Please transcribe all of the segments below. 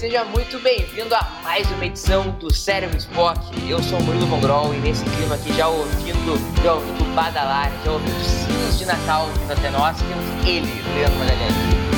Seja muito bem-vindo a mais uma edição do Cérebro Spock. Eu sou o Murilo Vongrol e nesse clima aqui já ouvindo, já ouvindo badalar, já ouvindo sinos de Natal vindo até nós, temos ele, Leandro Magalhães.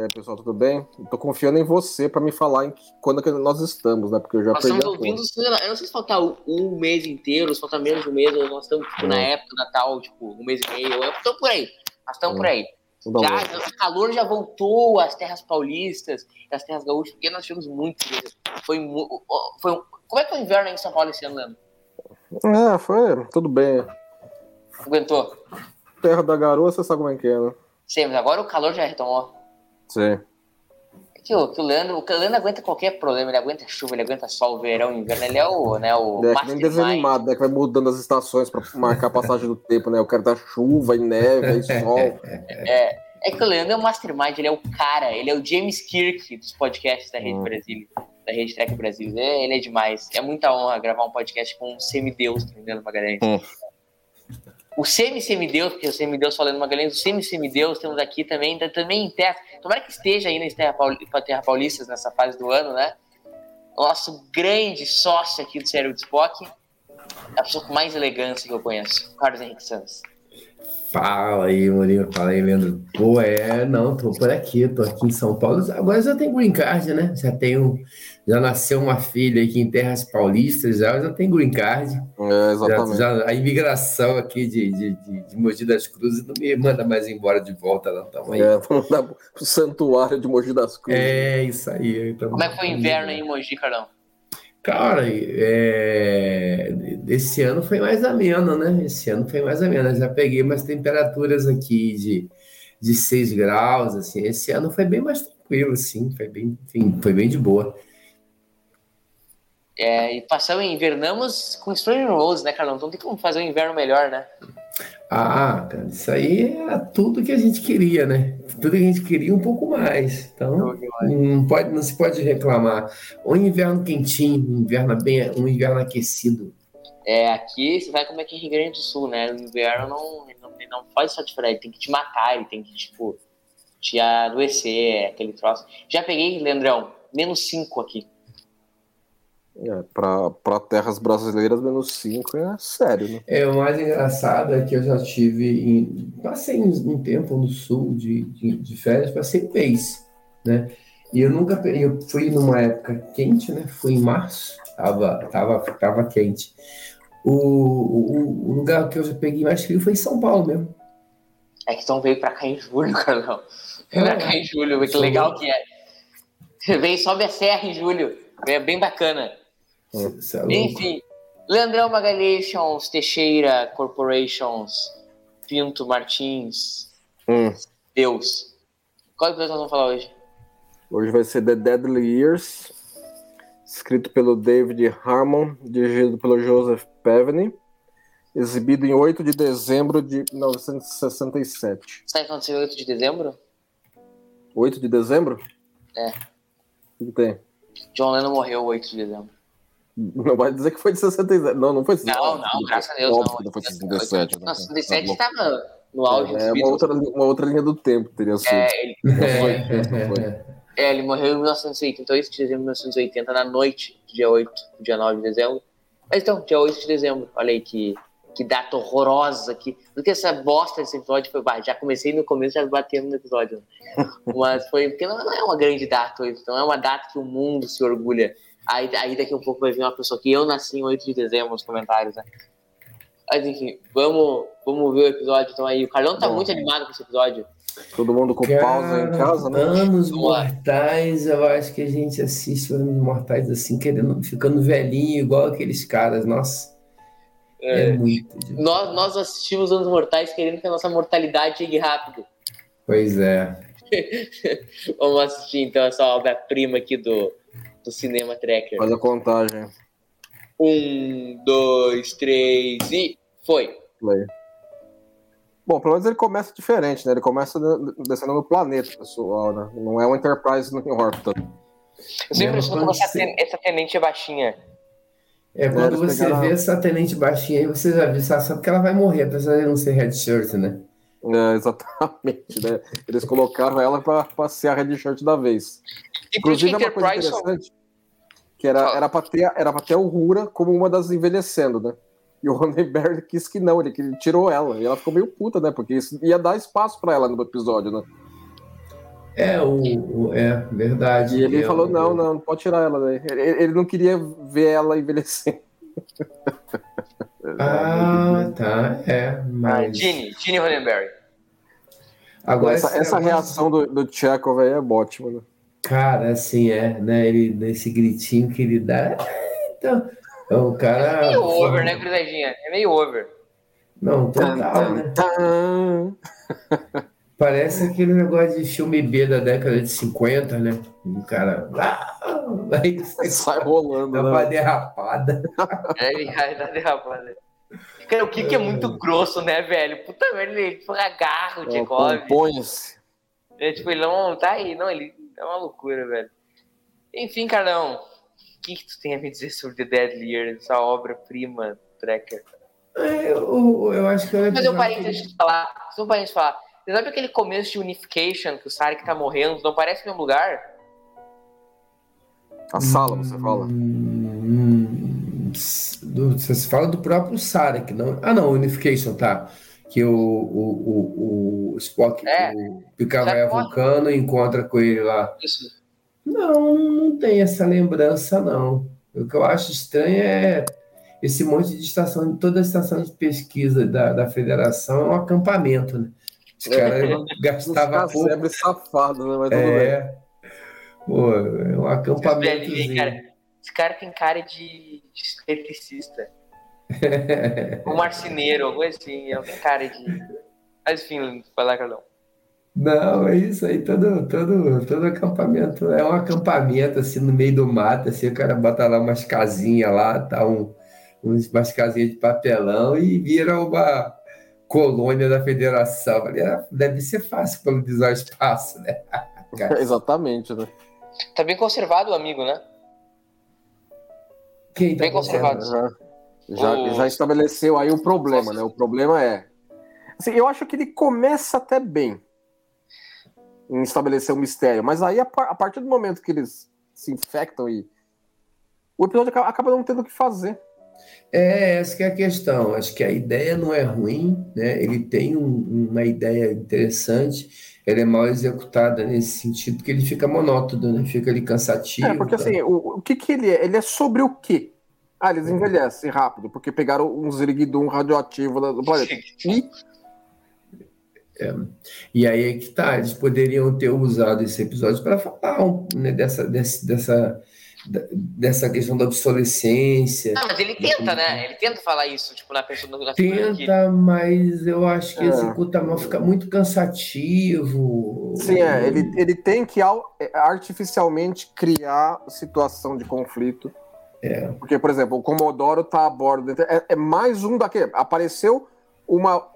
E aí, pessoal, tudo bem? Tô confiando em você pra me falar em que- quando que nós estamos, né? Porque eu já Nós perdi estamos a ouvindo, eu não sei se faltar um mês inteiro, se faltar menos de um mês, ou nós estamos tipo, na Hum. época do Natal, tipo, um mês e meio, estamos por aí, nós estamos por aí. Bom. Já, o calor já voltou às terras paulistas, às terras gaúchas, porque nós tivemos muito. Foi, foi Como é que foi o inverno em São Paulo esse ano, Leandro? É, foi, tudo bem. Aguentou? Terra da garoa, você sabe como é que é, né? Sim, mas agora o calor já retomou. Sim. É Que o, que o, Leandro, o Leandro aguenta qualquer problema, ele aguenta chuva, ele aguenta sol, verão, inverno, ele é o, né, o É mastermind. desenho animado, né? Que vai mudando as estações pra marcar a passagem do tempo, né? Eu quero dar chuva e neve e sol. É, é que o Leandro é o mastermind, ele é o cara, ele é o James Kirk dos podcasts da Rede Hum. Brasil, da Rede Trek Brasil. É, ele é demais. É muita honra gravar um podcast com um semideus, tá Leandro Magalhães. Hum. O semi-semideus, porque o semideus falando Magalhães, o semi-semideus temos aqui também, tá- também em terra. Tomara que esteja aí nas Terra, Pauli, Terra Paulistas nessa fase do ano, né? Nosso grande sócio aqui do Cérebro de Spock, a pessoa com mais elegância que eu conheço, Carlos Henrique Santos. Fala aí, Murilo. Fala aí, Leandro. Pô, é, não, tô por aqui, tô aqui em São Paulo. Agora já tem green card, né? Já tenho, já nasceu uma filha aqui em Terras Paulistas, já, já tem green card. É, Já, exatamente. já- a imigração aqui de, de, de, de Mogi das Cruzes não me manda mais embora de volta, não. Tamo aí. É, vamos dar pro santuário de Mogi das Cruzes. É, isso aí. Tamo- Como é que foi o inverno aí em Mogi, Carlão? Cara, é, esse ano foi mais ameno, né? Esse ano foi mais ameno. Eu já peguei umas temperaturas aqui de, de 6 graus, assim. Esse ano foi bem mais tranquilo, assim. Foi bem, enfim, foi bem de boa. É, e passamos, invernamos com Stranger Rose, né, Carlão? Então tem como fazer um inverno melhor, né? Ah, cara, isso aí era tudo que a gente queria, né? Tudo que a gente queria um pouco mais. Então, não, pode, não se pode reclamar. Um inverno quentinho, um inverno bem, um inverno aquecido. É, aqui você vai como é que é Rio Grande do Sul, né? O inverno não, não, não faz só diferente, ele tem que te matar, ele tem que, tipo, te adoecer, aquele troço. Já peguei, Leandrão, menos 5 aqui. É, pra, pra terras brasileiras, menos 5 é sério, né? É, o mais engraçado é que eu já tive, em, passei um, tempo no sul de, de, de férias, passei um mês, né? E eu nunca, eu fui numa época quente, né? Fui em março, tava, tava, tava quente. O, o, o lugar que eu já peguei mais frio foi em São Paulo mesmo. É que então veio pra cá em julho, Carlão. Veio pra cá em julho, que legal que é. Veio, sobe a serra em julho. É bem bacana. Isso é louco. Enfim, Leandrão Magalhães, Teixeira Corporations, Pinto Martins, Hum. Deus. Qual episódio nós vamos falar hoje? Hoje vai ser The Deadly Years, escrito pelo David Harmon, dirigido pelo Joseph Pevney, exibido em 8 de dezembro de 1967. Sabe o que aconteceu em 8 de dezembro? 8 de dezembro? É. O que tem? John Lennon morreu 8 de dezembro. Não vai dizer que foi de 67. Não, não foi Não, não, graças a Deus Óbvio não. que não foi de 67. né? Não, 67 Tá bom. estava no auge dos É uma outra, uma outra linha do tempo, teria sido. É, ele, Não foi, não foi. é, ele morreu em 1980, 8 de dezembro de 1980, na noite do dia 8, do dia 9 de dezembro. Mas então, dia 8 de dezembro, olha aí que, que data horrorosa aqui. Porque essa bosta desse episódio foi. Já comecei no começo, já batendo no episódio. né? Mas foi. Porque não, não é uma grande data hoje, não é uma data que o mundo se orgulha. Aí, aí daqui a um pouco vai vir uma pessoa que eu nasci em 8 de dezembro nos comentários, né? Mas enfim, vamos, vamos ver o episódio então aí. O Carlão tá Bom. muito animado com esse episódio. Todo mundo com pausa em casa, né? Anos. Mortais, eu acho que a gente assiste Anos Mortais assim, querendo, ficando velhinho, igual aqueles caras, nossa. É, É. muito. Nós, nós assistimos Anos Mortais querendo que a nossa mortalidade chegue rápido. Pois é. Vamos assistir então essa obra-prima aqui do, do Cinema Tracker. Faz a contagem. Um, dois, três e foi. Play. Bom, pelo menos ele começa diferente, né? Ele começa de- descendo no planeta, pessoal, né? Não é um Enterprise no órbita. Eu sempre essa, tenente é baixinha. É, quando você vê essa tenente baixinha aí, você já viu, sabe sabe que ela vai morrer, apesar de não ser headshirt, né? É, exatamente, né? Eles colocaram ela pra, pra ser a red shirt da vez. E por que Inclusive, é uma coisa interessante que era, era, pra ter, era pra ter o Rura como uma das envelhecendo, né? E o Roddenberry quis que não, ele, que ele tirou ela. E ela ficou meio puta, né? Porque isso ia dar espaço pra ela no episódio, né? É, o, o- é verdade. E ele É, falou, o- não, não, não pode tirar ela daí. Ele, ele não queria ver ela envelhecendo. Ah, tá, é, mas... Gene, Gene Roddenberry. Agora, essa, essa reação do, do Chekhov aí é ótima, né? Cara, assim, é, né, ele, nesse gritinho que ele dá, então, o cara... Meio over, né, Cruzadinha? É meio over. Não, total, né? Parece aquele negócio de filme B da década de 50, né? O cara... Ah, aí Sai rolando, dá uma né? derrapada. É, ele vai dar derrapada. Cara, o que que é muito grosso, né, velho? Puta merda, ele tipo, agarra o É, Chekhov. Compõe-se. É, tipo, ele não tá aí, não, ele é uma loucura, velho. Enfim, Carlão, o que, que tu tem a me dizer sobre The Deadly Year, essa obra-prima, Trekker? É, Eu, eu acho que Fazer um episódio parênteses de falar, fazer um parênteses de falar. Você sabe aquele começo de Unification, que o Sarek tá morrendo, não parece no mesmo lugar? A sala, você fala. Hum, do- você fala do próprio Sarek, não? Ah, não, Unification, tá. Que o, o, o, o Spock, É. o Picard vai a Sarek morre. Vulcano e encontra com ele lá. Isso. Não, não tem essa lembrança, não. O que eu acho estranho é esse monte de estação, toda a estação de pesquisa da, da federação é um acampamento, né? Os caras Os gastavam pouco. casebre safado, né? Mas. É. Pô, é um cara, esse cara tem cara de, de esteticista. Um marceneiro, alguma assim, é tem cara de. Mas enfim, vai lá, Carlão. Não, é isso aí, todo, todo, todo acampamento. É um acampamento, assim, no meio do mato, assim, o cara bota lá umas casinhas lá, tá um, uns- umas casinhas de papelão e vira uma colônia da federação. Falei, ah, deve ser fácil colonizar o espaço, né? Exatamente, né? Tá bem conservado o amigo, né? Quem tá Bem conservado. Já, já, O- já estabeleceu aí o problema, né? O problema é. Assim, eu acho que ele começa até bem em estabelecer o mistério, mas aí a, par- a partir do momento que eles se infectam e. O episódio acaba, acaba não tendo o que fazer. É, essa que é a questão. Acho que a ideia não é ruim, né? Ele tem um- uma ideia interessante, ela é mal executada nesse sentido, porque ele fica monótono, né? Fica ali cansativo. É, porque tá? assim, o, o que, que ele é? Ele é sobre o quê? Ah, eles envelhecem rápido, porque pegaram um Ziriguidum radioativo do planeta. E E aí é que tá, eles poderiam ter usado esse episódio para falar né, dessa, desse- dessa, da- dessa questão da obsolescência. Ah, mas ele tenta, né? Ele tenta falar isso, tipo, na pessoa que- Tenta, mas eu acho que É. executa mal, fica muito cansativo. Sim, é, ele, ele tem que é, artificialmente criar situação de conflito. É. Porque, por exemplo, o Comodoro tá a bordo. É, é mais um daquele. Apareceu uma.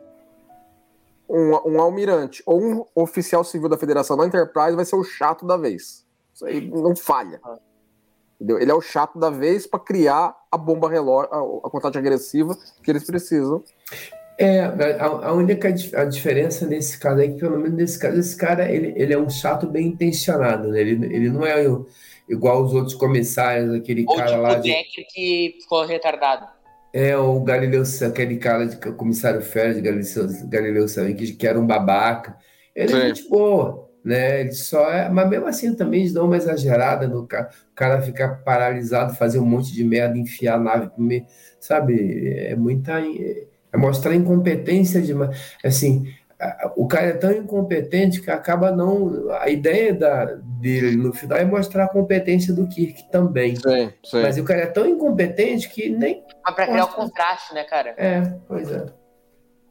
Um, um almirante ou um oficial civil da Federação da Enterprise vai ser o chato da vez. Isso aí não falha. Entendeu? Ele é o chato da vez para criar a bomba relógio, a, a contagem agressiva que eles precisam. É, a, a única a diferença nesse caso é que, pelo menos nesse caso, esse cara ele, ele é um chato bem intencionado, né? Ele, ele não é o- igual os outros comissários, aquele Ou cara tipo lá o de. Que ficou retardado. É, o Galileu, aquele cara de comissário Félix, Galileu, Galileu Salim, que, que era um babaca. Ele é Sim. gente boa, né? Ele só é. Mas mesmo assim também eles dão uma exagerada no cara. O cara ficar paralisado, fazer um monte de merda, enfiar a nave, comer, sabe? É muita. É mostrar incompetência demais. Assim, o cara é tão incompetente que acaba não. A ideia da, dele no final é mostrar a competência do Kirk também. Sim, sim. Mas o cara é tão incompetente que nem. Mas pra criar o contraste, né, cara? É, pois é.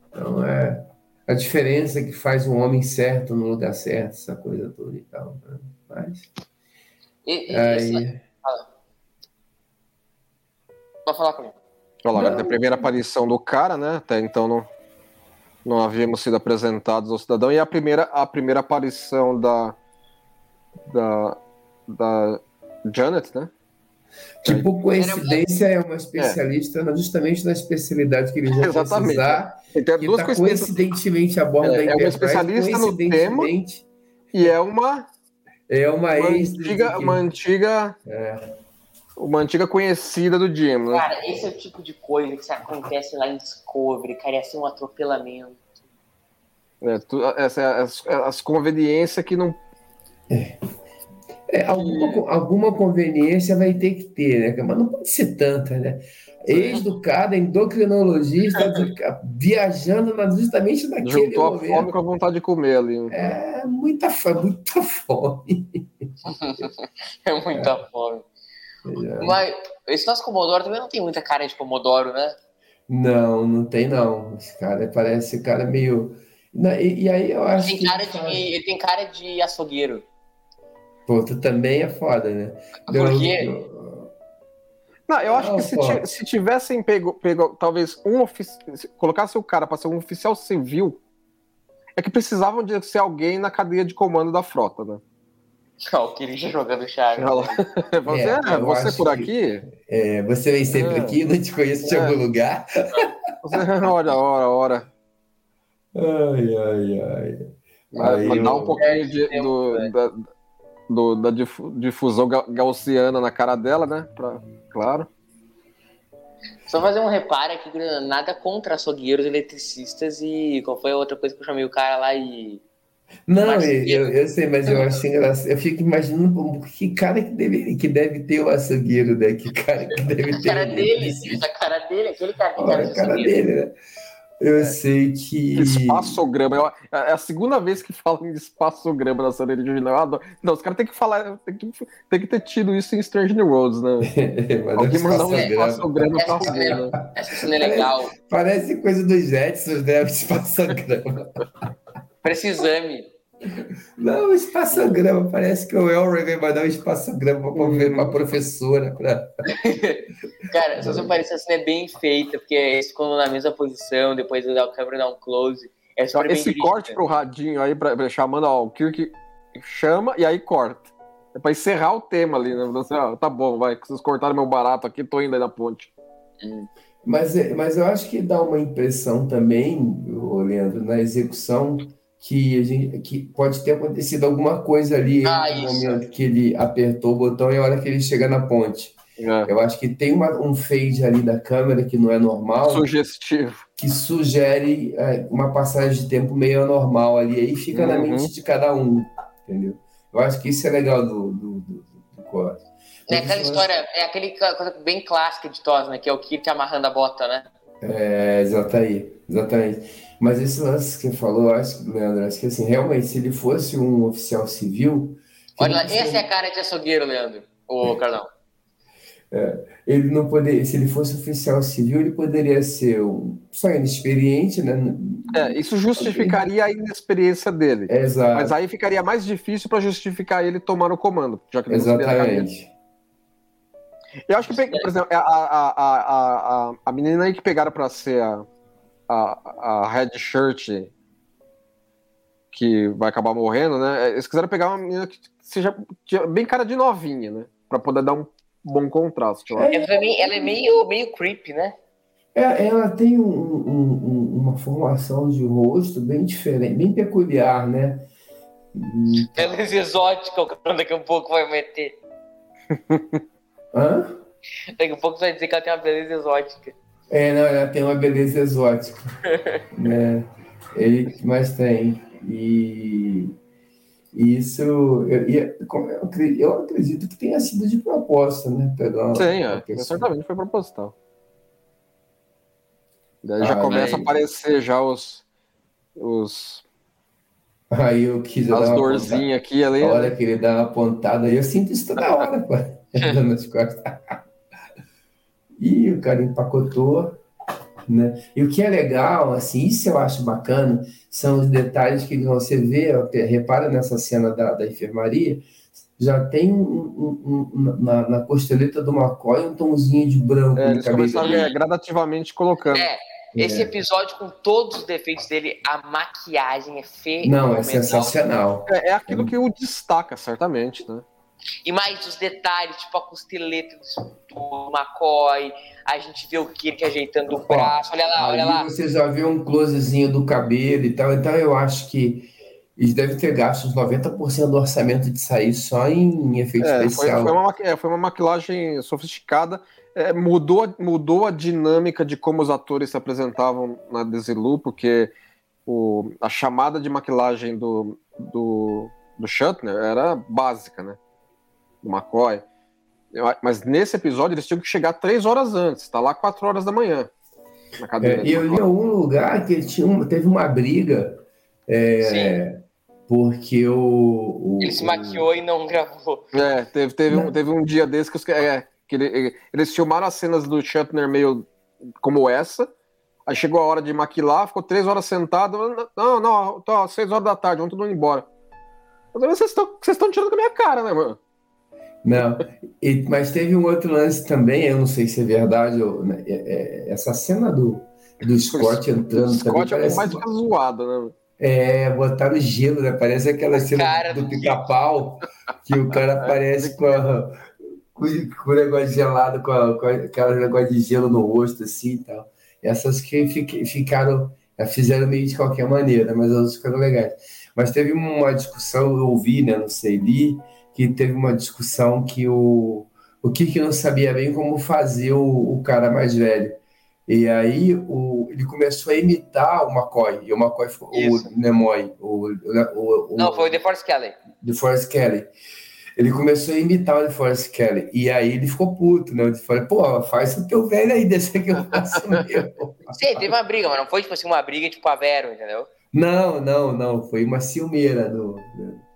Então é a diferença que faz um homem certo no lugar certo, essa coisa toda e tal. Né? Mas. E, e, Aí. Pode falar comigo. Olha lá, Não. a primeira aparição do cara, né? Até então não, não havíamos sido apresentados ao cidadão. E a primeira, a primeira aparição da, da, da Janet, né? Que por coincidência é uma especialista na- justamente na especialidade que eles vão Exatamente. precisar, E tem que duas coincidências. coincidentemente a bordo É, da é uma especialista no tema. coincidentemente, E é uma, É uma, uma ex... antiga, uma antiga, É. uma antiga conhecida do Jim, né? Cara, esse é o tipo de coisa que acontece lá em Discovery, cara, ia ser um atropelamento. É, tu- essa é as, as conveniências que não. É, alguma, alguma conveniência vai ter que ter, né? Mas não pode ser tanta, né? Ex-educada, endocrinologista, de- viajando na- justamente naquele Juntou a momento. fome com a vontade de comer ali. É muita fome, muita fome. É muita fome. É. Mas esse nosso Comodoro também não tem muita cara de Comodoro, né? Não, não tem não. Esse cara parece cara meio. Na- E, e aí eu acho Tem que. cara de, ele tem cara de açougueiro. Pô, tu também é foda, né? Por quê? Não, eu acho Não, que se, ti- se tivessem pego, pego talvez um oficial, colocasse o cara para ser um oficial civil, é que precisavam de ser alguém na cadeia de comando da frota, né? Ó, o Kirija jogando chave. Lá. Você, É, eu você acho por que- aqui? É, você vem sempre É. aqui, não te conheço de É. algum lugar. Você, olha, ora, ora. Ai, ai, ai. Mas, dá um pouquinho de- do- da, do- da difu- difusão ga- gaussiana na cara dela, né? Pra- claro. Só fazer um reparo aqui, nada contra açougueiros eletricistas e qual foi a outra coisa que eu chamei o cara lá e. Não, Mas- eu, eu, eu sei, mas eu acho engraçado. Eu fico imaginando que cara que deve, que deve ter o açougueiro, né? Que cara que deve A ter. cara dele, eletricista. a cara dele, aquele cara tem Olha cara a de cara dele, né? Eu sei que. Espaçograma. É a segunda vez que falam em espaçograma na série original. Eu adoro. Não, os caras têm que falar, tem que, tem que ter tido isso em Strange New Worlds, né? Alguém não mandar um espaçograma. pra Essa ver, cena, né? essa cena é legal. Parece coisa dos Jetsons, né? O espaçograma. Parece exame. Não, o espaçograma. Parece que o Elroy vai mandar um espaçograma para Uhum. uma professora. Pra... Cara, se você parecer, a cena é bem feita, porque eles ficam na mesma posição, depois a câmera dá um close. É super bem Esse dirigida. corte pro radinho aí, pra, pra- chamando, ó, o Kirk chama e aí corta. É pra encerrar o tema ali, né? Você, ó, tá bom, vai, vocês cortaram meu barato aqui, tô indo aí na ponte. Mas, é- mas eu acho que dá uma impressão também, Leandro, na execução, que, a gente, que pode ter acontecido alguma coisa ali Ah, no isso. momento que ele apertou o botão e a hora que ele chega na ponte. É. Eu acho que tem uma- um fade ali da câmera que não é normal, Sugestivo. que sugere é, uma passagem de tempo meio anormal ali, aí fica na Uhum. mente de cada um, entendeu? Eu acho que isso é legal do, do, do, do corte. É aquela história, é aquele coisa bem clássica de Tos, né? Que é o Kirk amarrando a bota, né? É, exatamente, exatamente. Mas esse lance que você falou, acho, Leandro, acho que assim, realmente, se ele fosse um oficial civil, Olha lá, essa é a cara de açougueiro, Leandro. Ô, Carlão. ele não poderia, se ele fosse oficial civil, ele poderia ser um, só inexperiente, né? É, isso justificaria a inexperiência dele. É, Exato, Mas aí ficaria mais difícil pra justificar ele tomar o comando, já que ele exatamente. Eu acho que, pe- por exemplo, a, a, a, a, a, a menina aí que pegaram pra ser a, a, a Red Shirt que vai acabar morrendo, né? Eles quiseram pegar uma menina que seja bem cara de novinha, né? Pra poder dar um bom contraste. eu. Ela é meio, ela é meio, meio creepy, né? É, ela tem um- um- um- uma formação de rosto bem diferente, bem peculiar, né? Hum, Beleza exótica, o Carlão daqui a pouco vai meter. Hã? Daqui a pouco você vai dizer que ela tem uma beleza exótica. É, não, ela tem uma beleza exótica. né? Ele que mais tem. E e isso, eu, e- eu, eu acredito que tenha sido de propósito, né? Pegar Sim, uma é. Certamente foi proposital. Daí já Ah, começa a aparecer já os, os, Aí eu quis as dorzinhas aqui ali. pontada. A hora que ele dá uma pontada aí, eu sinto isso toda hora, pô. Nas costas. E o cara empacotou, né? E o que é legal, assim, isso eu acho bacana, são os detalhes que você vê, repara nessa cena da, da enfermaria, já tem um, um- um- na, na costeleta do McCoy um tomzinho de branco É, no eles cabelo. começaram é, gradativamente colocando. É, esse episódio, com todos os defeitos dele, a maquiagem é fenomenal. Não, é sensacional. É, é aquilo que o destaca, certamente, né? E mais os detalhes, tipo a costeleta do, McCoy, a gente vê o Kirk ajeitando o braço. Olha lá, olha lá. você já vê um closezinho do cabelo e tal. Então eu acho que eles devem ter gasto uns 90% do orçamento de sair só em efeito É, foi, especial. foi uma, maqui- é, foi uma maquilagem sofisticada. É, mudou, mudou a dinâmica de como os atores se apresentavam na Desilu, porque o, a chamada de maquilagem do, do, do Shatner era básica, né? Do McCoy. Mas nesse episódio eles tinham que chegar três horas antes, tá lá quatro horas da manhã. Na cadeira É, e eu li em algum lugar que ele tinha uma- teve uma briga é, porque o, o- Ele se o- maquiou e não gravou. É, teve, teve, um, Não. teve um dia desse que, os, é, que ele- ele- eles filmaram as cenas do Shatner meio como essa. Aí chegou a hora de maquilar, ficou três horas sentado. Não, não, tá, seis horas da tarde, vamos todo mundo embora. Vocês estão tirando com a minha cara, né, mano? Não, e- mas teve um outro lance também, eu não sei se é verdade, né, é- é- essa cena do, do Scott entrando O Scott também é mais fica zoado, né? é, botaram gelo, né? Parece aquela cena cara do pica-pau, que o cara aparece com, a- com, com o negócio gelado, com, a, com aquele negócio de gelo no rosto, assim e tal. Essas que fi- ficaram, eh, fizeram meio de qualquer maneira, mas elas ficaram legais. Mas teve uma discussão, eu ouvi, né? Não sei, li, que teve uma discussão que o, o Kirk não sabia bem como fazer o, o cara mais velho. E aí o, ele começou a imitar o McCoy, e o McCoy ficou, Isso. o Nimoy, o, o, o, Não, foi o DeForest Kelly. de Forrest Kelly. Ele começou a imitar o de Forrest Kelly. E aí ele ficou puto, né? Ele falou, pô, faz o teu velho aí, desse que eu faço mesmo. Sim, teve uma briga, mas não foi tipo assim, uma briga tipo a Vero, entendeu? Não, não, não. Foi uma ciumeira. Do, do-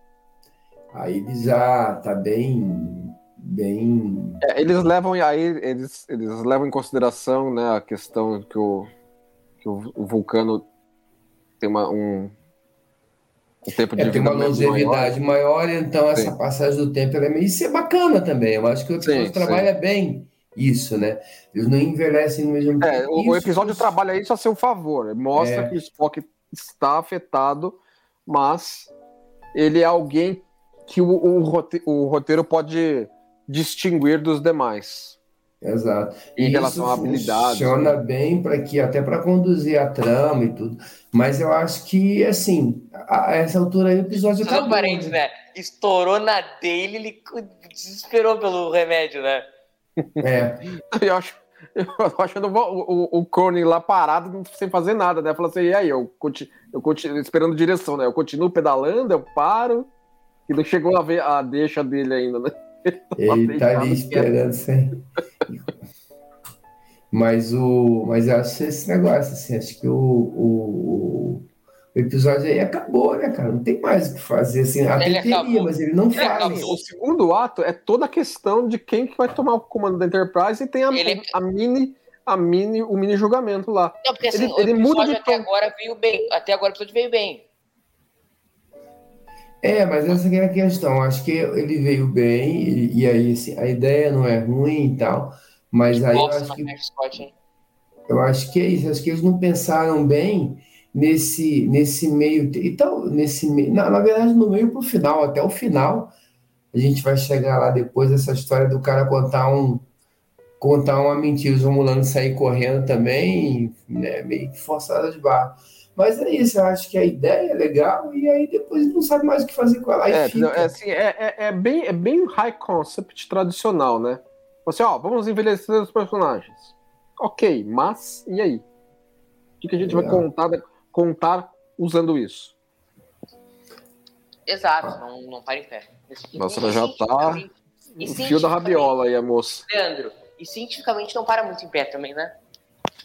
Aí ele já tá bem. Bem. É, eles levam aí, eles, eles levam em consideração né, a questão que o, que o, o vulcano tem uma, um, um tempo de É, tem uma vida longevidade maior, então essa Sim. passagem do tempo é meio. Isso é bacana também. Eu acho que o episódio Sim, trabalha bem isso, né? Eles não envelhecem no mesmo É, tempo. o, o Isso- episódio trabalha isso a seu favor. Mostra É. que o Spock está afetado, mas ele é alguém que o, o rote- o roteiro pode distinguir dos demais. Exato. Em E relação isso a habilidades. Funciona bem para que até para conduzir a trama e tudo. Mas eu acho que assim, a, a essa altura aí o episódio Só acabou, parênteses, né? Estourou na dele, ele desesperou pelo remédio, né? É, Eu acho, eu acho o, o, o Cronin lá parado, sem fazer nada, né? Falou assim, e aí, eu, conti, eu continuo esperando direção, né? Eu continuo pedalando, eu paro, e não chegou a ver a deixa dele ainda, né? ele tá ali deitado esperando sem. Mas o, mas eu acho esse negócio assim, acho que o, o, o episódio aí acabou, né, cara? Não tem mais o que fazer assim. Até Ele teria, acabou. mas ele não Ele faz. acabou. O segundo ato é toda a questão de quem que vai tomar o comando da Enterprise e tem a, Ele- a mini, a mini, o mini julgamento lá. Não, porque assim, Ele- o ele muda episódio de até tom. agora veio bem. Até agora o episódio veio bem. É, mas essa que é a questão. Acho que ele veio bem, e, e aí assim, a ideia não é ruim e tal, mas aí eu Nossa, acho que mas Scott? Eu acho que é isso, acho que eles não pensaram bem nesse, nesse meio. Então, nesse meio. Na, na verdade, no meio para o final, até o final, a gente vai chegar lá depois dessa história do cara contar um contar uma mentira, os romulanos sair correndo também, né, meio que forçada de barra. Mas é isso, eu acho que a ideia é legal e aí depois não sabe mais o que fazer com ela. Aí É, fica. é, assim, é, é, é bem, é bem high concept tradicional, né? Você, ó, vamos envelhecer os personagens. Ok, mas e aí? O que, que a gente vai contar, contar usando isso? Exato, não, não para em pé. Nossa, ela já tá E O fio da rabiola aí, a moça. Leandro, e cientificamente não para muito em pé também, né?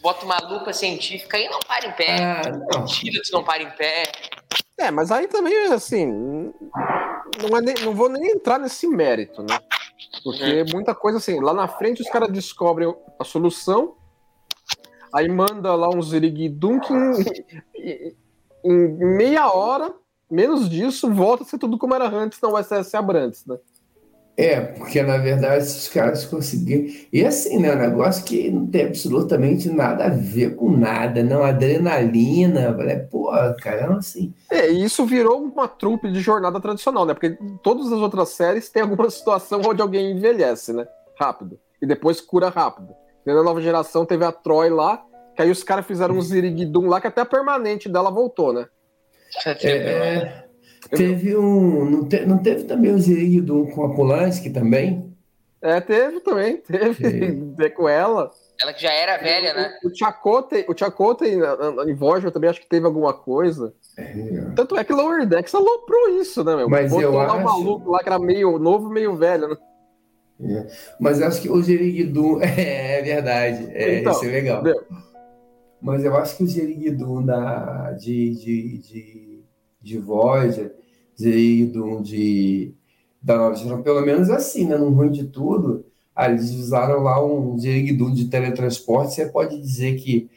Bota uma lupa científica e não para em pé. Ah, não. Antídotos não para em pé. É, mas aí também, assim, não, é nem- não vou nem entrar nesse mérito, né? Porque muita coisa assim, lá na frente os caras descobrem a solução, aí manda lá um Ziriguidum que em, em meia hora, menos disso, volta a ser tudo como era antes na USS Abrantes, né? É, porque na verdade esses caras conseguiram. E assim, né? Um negócio que não tem absolutamente nada a ver com nada, não. Adrenalina, é, pô, cara, assim. É, e isso virou uma trupe de jornada tradicional, né? Porque todas as outras séries tem alguma situação onde alguém envelhece, né? Rápido. E depois cura rápido. E na nova geração teve a Troy lá, que aí os caras fizeram um Ziriguidum lá, que até a permanente dela voltou, né? É, teve um. Não, te- não teve também o Ziriguidum com a Polanski também? É, teve também, teve. Teve. Com ela. Ela que já era velha, né? O Chakotay, o Chakotay na- na- em Voyager também acho que teve alguma coisa. Tanto é que Lower Decks aloprou isso, né, meu? Mas Botou eu lá um acho- maluco lá que era meio novo, meio velho, né? Mas acho que o Ziriguidum. É, é verdade. É, Então, isso é legal. entendeu? Mas eu acho que o Ziriguidum da, de, de, de, de Voyager, Ziriguidum de, da Nova Geração, pelo menos assim, né? No ruim de tudo, ah, eles usaram lá um Ziriguidum de teletransporte. Você pode dizer que,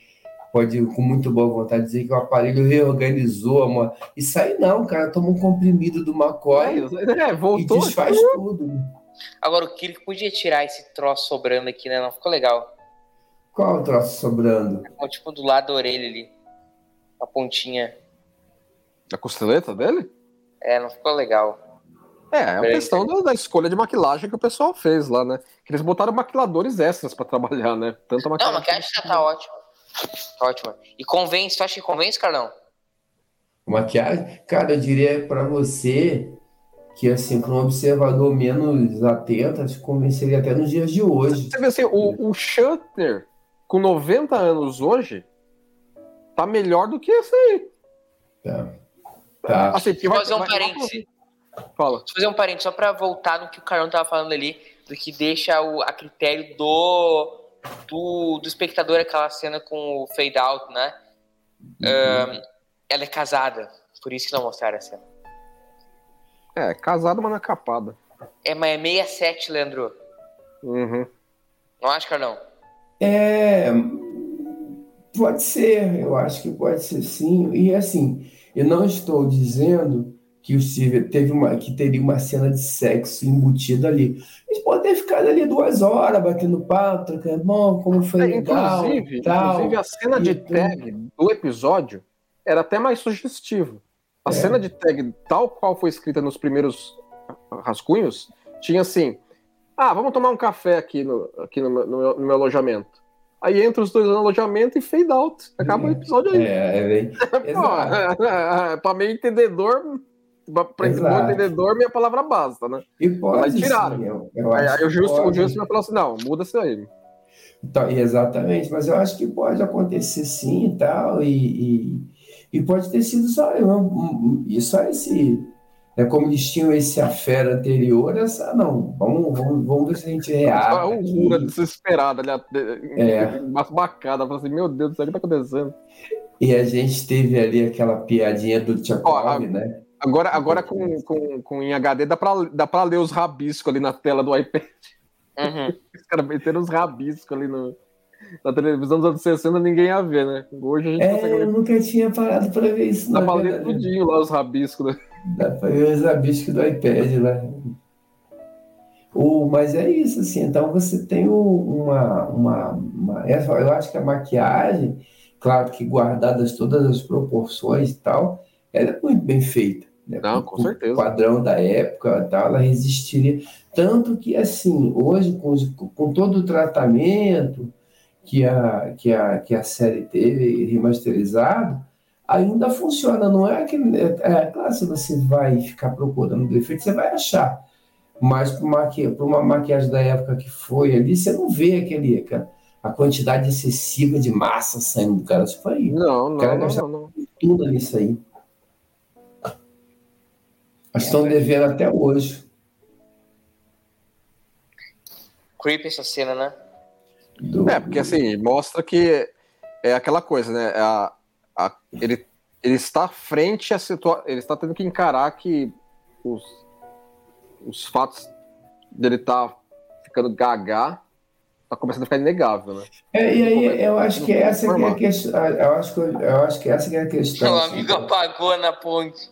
pode com muito boa vontade dizer que o aparelho reorganizou. Uma... Isso aí não, cara. Toma um comprimido do McCoy É, e voltou. desfaz tudo. Agora o Kirk podia tirar esse troço sobrando aqui, né? Não ficou legal. Qual o troço sobrando? Ficou, Tipo do lado da orelha ali. A pontinha. A costeleta dele? É, não ficou legal. É, é uma questão da, da escolha de maquilagem que o pessoal fez lá, né? Que eles botaram maquiladores extras pra trabalhar, né? Tanto a Não, a maquiagem. maquiagem tá, tá ótima. Tá ótima. E convence, tu acha que convence, Carlão? Maquiagem? Cara, eu diria para você que, assim, para um observador menos atento, acho que convenceria até nos dias de hoje. Você vê assim, o, o Shutter, com 90 anos hoje, tá melhor do que esse aí. Tá. Tá. Assim, porque Vou vai, fazer um vai- parêntese. Fala. Deixa eu fazer um parênteses só pra voltar no que o Carlão tava falando ali, do que deixa o, a critério do, do, do espectador aquela cena com o fade out, né? Ahn, ela é casada, por isso que não mostraram a cena. É, casado, mas na capada. É, mas é 67, Leandro. Uhum. Não acha, Carlão? É, pode ser, eu acho que pode ser sim. E assim, eu não estou dizendo que o Steve teve uma, que teria uma cena de sexo embutida ali. Eles podem ter ficado ali duas horas batendo papo, trocando, bom, como foi É, legal, inclusive, tal. inclusive, a cena de tag do episódio era até mais sugestivo. A É. cena de tag, tal qual foi escrita nos primeiros rascunhos, tinha assim: ah, vamos tomar um café aqui no, aqui no meu, no meu alojamento. Aí entra os dois no alojamento e fade out. Acaba o episódio aí. É, é bem. Pra meio entendedor, pra, pra bom entendedor, minha palavra basta, né? E pode Mas tiraram. sim, eu, eu Aí, aí o Justo, o pode. Justo me falou assim: não, muda isso aí. Então, exatamente, mas eu acho que pode acontecer sim e tal, e, e, e pode ter sido só um- e só esse. É como eles tinham esse affair anterior, essa não. Vamos, vamos, vamos ver se a gente reage. um aqui. Rura desesperado ali, É. masbacada, falando assim, meu Deus do céu, o que tá acontecendo? E a gente teve ali aquela piadinha do Tchakov, a- né? Agora, agora com, com, com em HD dá pra, dá pra ler os rabiscos ali na tela do iPad. Uhum. Os caras meteram os rabiscos ali no, na televisão dos anos 60, ninguém ia ver, né? Hoje a gente É, consegue eu nunca tinha parado para ver isso. Dá na pra ler tudinho lá os rabiscos. Né? Dá pra ver os abiscos do iPad lá. O, mas é isso, assim, então você tem o- uma, uma, uma- essa- Eu acho que a maquiagem, claro que guardadas todas as proporções e tal, ela é muito bem feita. Né? Não, com O certeza. padrão da época e tal, ela resistiria. Tanto que, assim, hoje, com, com todo o tratamento que a, que a, que a série teve remasterizado, ainda funciona. Não é que. É, é claro, se você vai ficar procurando defeito, você vai achar. Mas para uma, maqui- uma maquiagem da época que foi ali, você não vê aquele, aquela- a quantidade excessiva de massa saindo do cara. Isso foi Não, não, Cara, não, não, não. tudo nisso aí. Eles estão devendo até hoje. Creepy essa cena, né? Do- É, porque assim, mostra que é aquela coisa, né? A, a, ele, ele está frente à situação. Ele está tendo que encarar que os, os fatos dele estar tá ficando gaga tá começando a ficar inegável, né? É, e aí eu acho que essa que é a questão. Eu acho que, eu acho que essa é a questão. Meu amigo assim, apagou na ponte.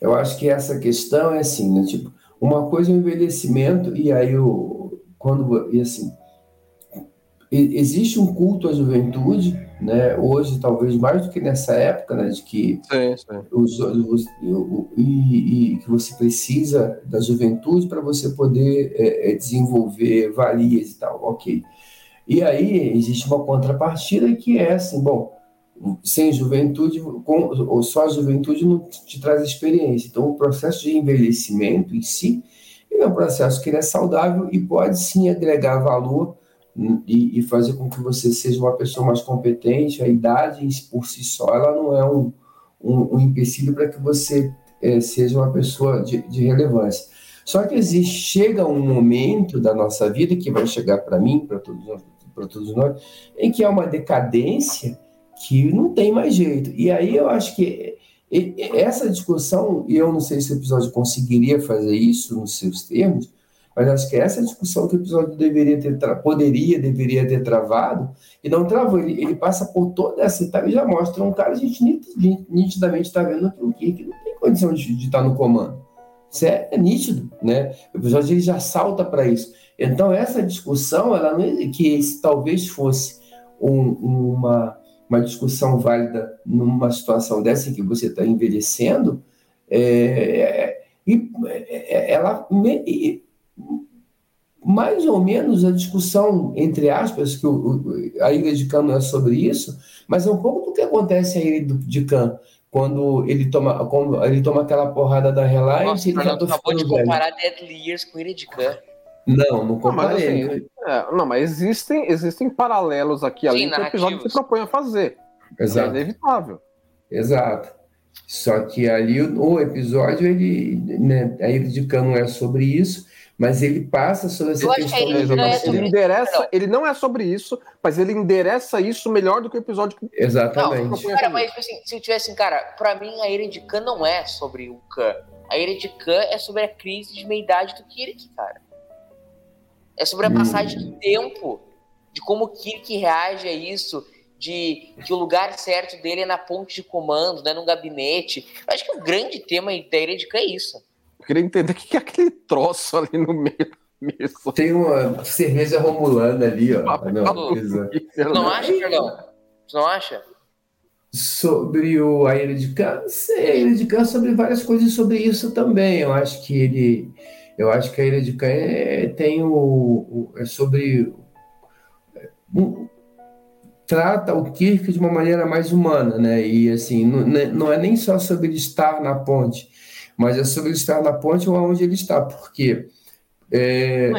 Eu acho que essa questão é assim, né? Tipo, uma coisa é o envelhecimento, e aí o. Quando. E assim, existe um culto à juventude, né? Hoje, talvez mais do que nessa época, né? De que sim, sim. Os, os, e, e, que você precisa da juventude para você poder é, é, desenvolver valias e tal, ok. E aí existe uma contrapartida que é assim, bom, sem juventude, com, ou só a juventude não te traz experiência. Então, o processo de envelhecimento em si é um processo que é saudável e pode sim agregar valor e, e, fazer com que você seja uma pessoa mais competente, a idade por si só, ela não é um, um, um empecilho para que você é, seja uma pessoa de, de, relevância. Só que existe, chega um momento da nossa vida, que vai chegar para mim, para todos, todos nós, em que há uma decadência que não tem mais jeito. E aí eu acho que essa discussão, e eu não sei se o episódio conseguiria fazer isso nos seus termos, mas acho que essa discussão que o episódio deveria ter poderia, deveria ter travado, e não travou. Ele, ele passa por toda essa etapa e já mostra um cara, a gente nitidamente está vendo que o Kirk não tem condição de, de estar no comando. Isso é, é, nítido, né? O episódio ele já salta para isso. Então, essa discussão, ela não, é, que talvez fosse um, uma, uma discussão válida numa situação dessa em que você está envelhecendo, é, e, é, ela mais ou menos a discussão, entre aspas, que o, a Ilha de Cã não é sobre isso, mas é um pouco do que acontece a Ilha de Cã, quando ele toma, quando ele toma aquela porrada da Reliance. Nossa, ele já acabou de comparar Deadly Years com Ilha de Cã. Não, não comparei. Não, mas, assim, é, não, mas existem, existem paralelos aqui ali que o episódio se propõe a fazer. Exato. É inevitável. Exato. Só que ali o, o episódio, ele, né, a Ilha de Cã não é sobre isso, mas ele passa sobre essa questão. Que ele, é ele endereça, ele não é sobre isso, mas ele endereça isso melhor do que o episódio que. Exatamente. Não, cara, mas assim, se eu tivesse cara, pra mim a Ira de Khan não é sobre o Khan. A Ira de Khan é sobre a crise de meia-idade do Kirk, cara. É sobre a hum. passagem hum. do tempo, de como o Kirk reage a isso, de que o lugar certo dele é na ponte de comando, né, no gabinete. Eu acho que o grande tema da Ira de Khan é isso. Eu queria entender o que é aquele troço ali no meio mesmo. Tem uma cerveja romulana ali, ó. não, não acha, Carlão? Você não acha? Sobre o a Ilha de Cã, sei, a Ilha de Cã sobre várias coisas sobre isso também. Eu acho que ele, eu acho que a Ilha de Cã é, tem o, o, é sobre um, trata o Kirk de uma maneira mais humana, né? E assim, não, não é nem só sobre ele estar na ponte, mas é sobre ele estar na ponte ou onde ele está, porque é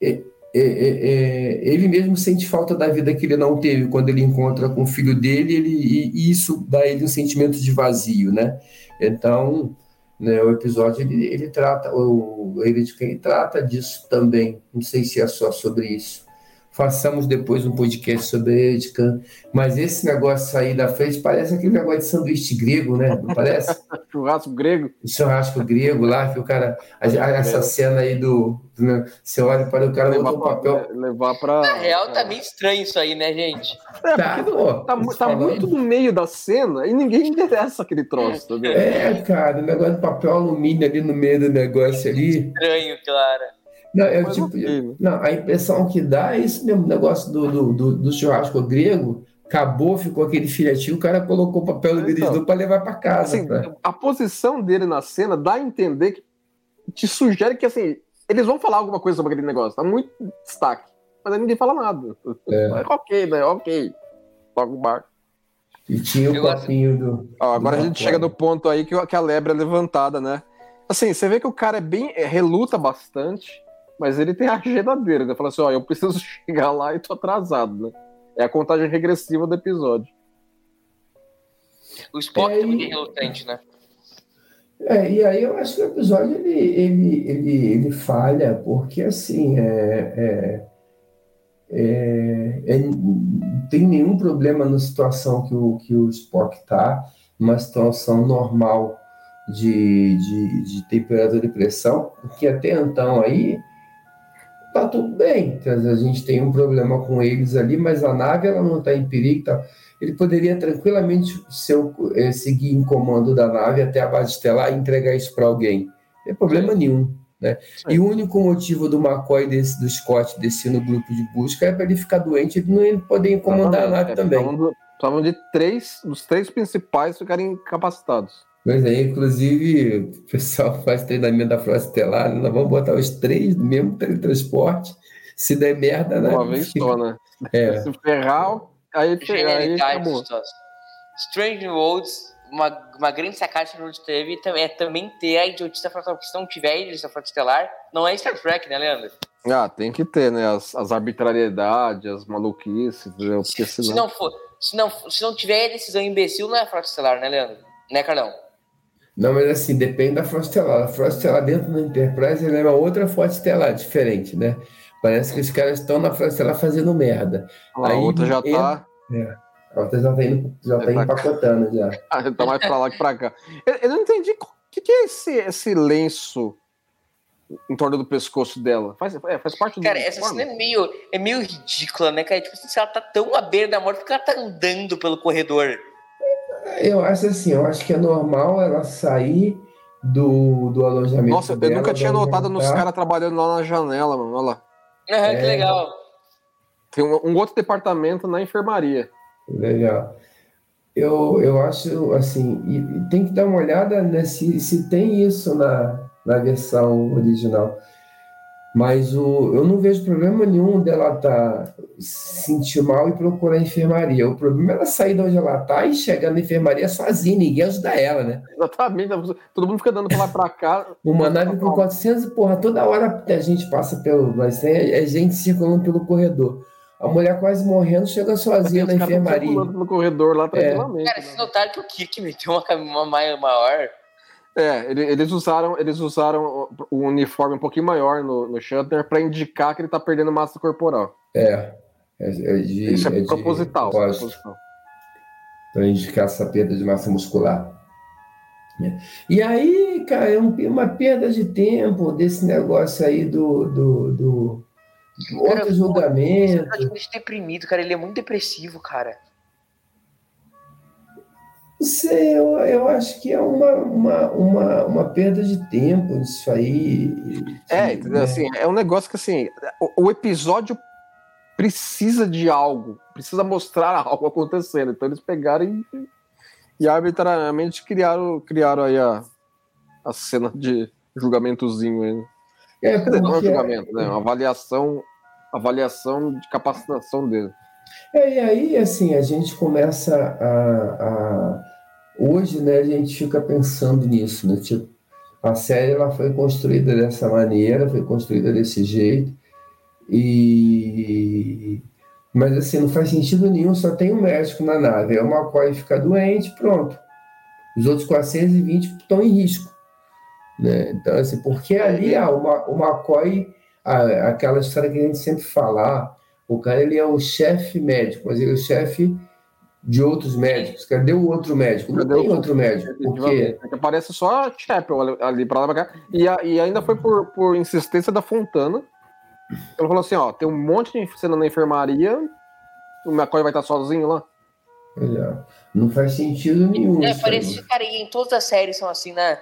é, é, é, é, ele mesmo sente falta da vida que ele não teve quando ele encontra com o filho dele, ele, e isso dá ele um sentimento de vazio, né? Então, né, o episódio ele, ele trata, o ele trata disso também. Não sei se é só sobre isso façamos depois um podcast sobre ética. Mas esse negócio aí da frente parece aquele negócio de sanduíche grego, né? Não parece? churrasco grego. Churrasco grego lá, que o cara. essa é. cena aí do. Né, você olha para o cara levar um papel. Levar para. Na real, tá meio estranho isso aí, né, gente? É, tá, pô, tá, tá muito no meio da cena e ninguém interessa aquele troço, tá É, cara, o negócio de papel alumínio ali no meio do negócio ali. Estranho, Clara. Não, é, tipo, não, a impressão que dá é isso mesmo, o negócio do, do, do, do churrasco grego, acabou, ficou aquele filhotinho, o cara colocou papel no então, para levar para casa. Assim, pra... A posição dele na cena dá a entender que te sugere que assim, eles vão falar alguma coisa sobre aquele negócio, tá muito destaque, mas aí ninguém fala nada. É. ok, né? Ok. Toca o barco. E tinha o Eu papinho do. Ó, agora do a gente chega no ponto aí que, que a lebre é levantada, né? Assim, você vê que o cara é bem. É, reluta bastante mas ele tem a agenda dele, né? Fala assim, ó, eu preciso chegar lá e tô atrasado, né? É a contagem regressiva do episódio. O Spock é, também é relutante, né? É, e aí eu acho que o episódio ele, ele, ele, ele falha, porque assim, é, é, é, é tem nenhum problema na situação que o, que o Spock está, uma situação normal de, de, de temperatura e pressão, porque até então aí tá tudo bem. A gente tem um problema com eles ali, mas a nave ela não está em perigo. Tá? Ele poderia tranquilamente seu, é, seguir em comando da nave até a base estelar e entregar isso para alguém. Não tem problema nenhum. Né? E o único motivo do McCoy, desse, do Scott, descer no grupo de busca é para ele ficar doente e não poder incomodar a nave é, também. Estavam de três, os três principais ficarem incapacitados. Pois é, inclusive o pessoal faz treinamento da Frota Estelar, né? nós vamos botar os três no mesmo teletransporte, se der merda, né? Uma vez só, né? É. Se ferrar, aí, aí acabou. Strange Worlds uma, uma grande sacada que a gente teve é também ter a idiotice da frota, se não tiver a idiotice da frota estelar, não é Star Trek, né, Leandro? Ah, tem que ter, né? As, as arbitrariedades, as maluquices, entendeu? Porque se, senão... se, não for, se, não, se não tiver a decisão imbecil, não é a frota estelar, né, Leandro? Né, Carlão? Não, mas assim, depende da frota estelar. A frota estelar dentro da Enterprise é uma outra frota estelar, diferente, né? Parece que os caras estão na frota estelar fazendo merda. A Aí, outra já entra... tá... É. A outra já tá, indo, já tá, tá empacotando já. Ah, tá mais pra lá que pra cá. Eu, eu não entendi o que, que é esse, esse lenço em torno do pescoço dela. Faz, é, faz parte do. Cara, essa cena é meio, é meio ridícula, né, cara? Tipo assim, se ela tá tão à beira da morte, porque ela tá andando pelo corredor. Eu acho assim, eu acho que é normal ela sair do, do alojamento. Nossa, dela, eu nunca tinha notado nos caras trabalhando lá na janela, mano. Olha lá. É, que legal. Tem um, um outro departamento na enfermaria. Legal. Eu, eu acho assim, e, tem que dar uma olhada né, se, se tem isso na, na versão original. Mas o, eu não vejo problema nenhum dela tá, sentir mal e procurar a enfermaria. O problema é ela sair de onde ela está e chegar na enfermaria sozinha, ninguém ajuda ela, né? Exatamente, todo mundo fica dando pra lá pra cá. Uma nave com 400, porra, toda hora a gente passa pelo. Mas é, é gente circulando pelo corredor. A mulher quase morrendo, chega sozinha na enfermaria. no corredor lá é. tranquilamente. É. Cara, vocês notaram que o Kirk meteu uma, uma maior. É, eles usaram, eles usaram o uniforme um pouquinho maior no, no Shatner para indicar que ele tá perdendo massa corporal. É. é, é de, Isso é, é proposital. proposital. Para indicar essa perda de massa muscular. É. E aí, cara, é uma perda de tempo desse negócio aí do, do, do Outro cara, julgamento. Ele tá deprimido, cara. Ele é muito depressivo, cara. Não sei, eu, eu acho que é uma, uma, uma, uma perda de tempo isso aí. É, né? assim, é um negócio que assim, o, o, episódio precisa de algo, precisa mostrar algo acontecendo. Então eles pegaram e, e arbitrariamente criaram, criaram aí a, a cena de julgamentozinho aí. É, porque... Não é um julgamento, né? Uma avaliação avaliação de capacitação dele. É, e aí, assim, a gente começa a, a, Hoje, né, a gente fica pensando nisso, né? Tipo, a série ela foi construída dessa maneira, foi construída desse jeito, e... Mas, assim, não faz sentido nenhum, só tem um médico na nave. É o McCoy fica doente, pronto. Os outros 420 estão em risco. Né? Então, assim, porque ali ah, o McCoy aquela história que a gente sempre fala, ah, o cara ele é o chefe médico, mas ele é o chefe de outros médicos. Cadê o outro médico? Não Cadê tem o... outro médico. Porque... É aparece só a Chapel ali para lá pra cá. E, a, e ainda foi por, por insistência da Fontana. Ela falou assim: ó, tem um monte de cena na enfermaria, o McCoy vai estar sozinho lá. Não faz sentido nenhum. É, parece que, cara, em todas as séries são assim, né?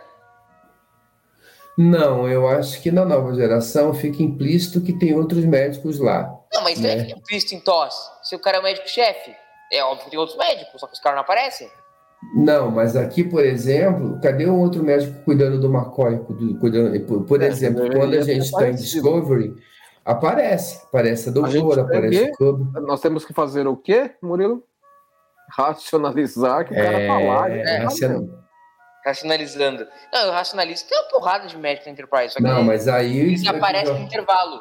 Não, eu acho que na nova geração fica implícito que tem outros médicos lá. Não, mas né? é implícito em TOS. Se o cara é médico-chefe, é óbvio que tem outros médicos, só que os caras não aparecem. Não, mas aqui, por exemplo, cadê o outro médico cuidando do McCoy? Cuidando, por, por é, exemplo, quando a gente está em Discovery, aparece. Aparece a doutora, a aparece o Cub. Nós temos que fazer o quê, Murilo? Racionalizar que o cara tá lá. É, é racionalizando. Não, eu racionalizo tem uma porrada de médico na Enterprise. Só que não, mas aí. Ele aparece no intervalo.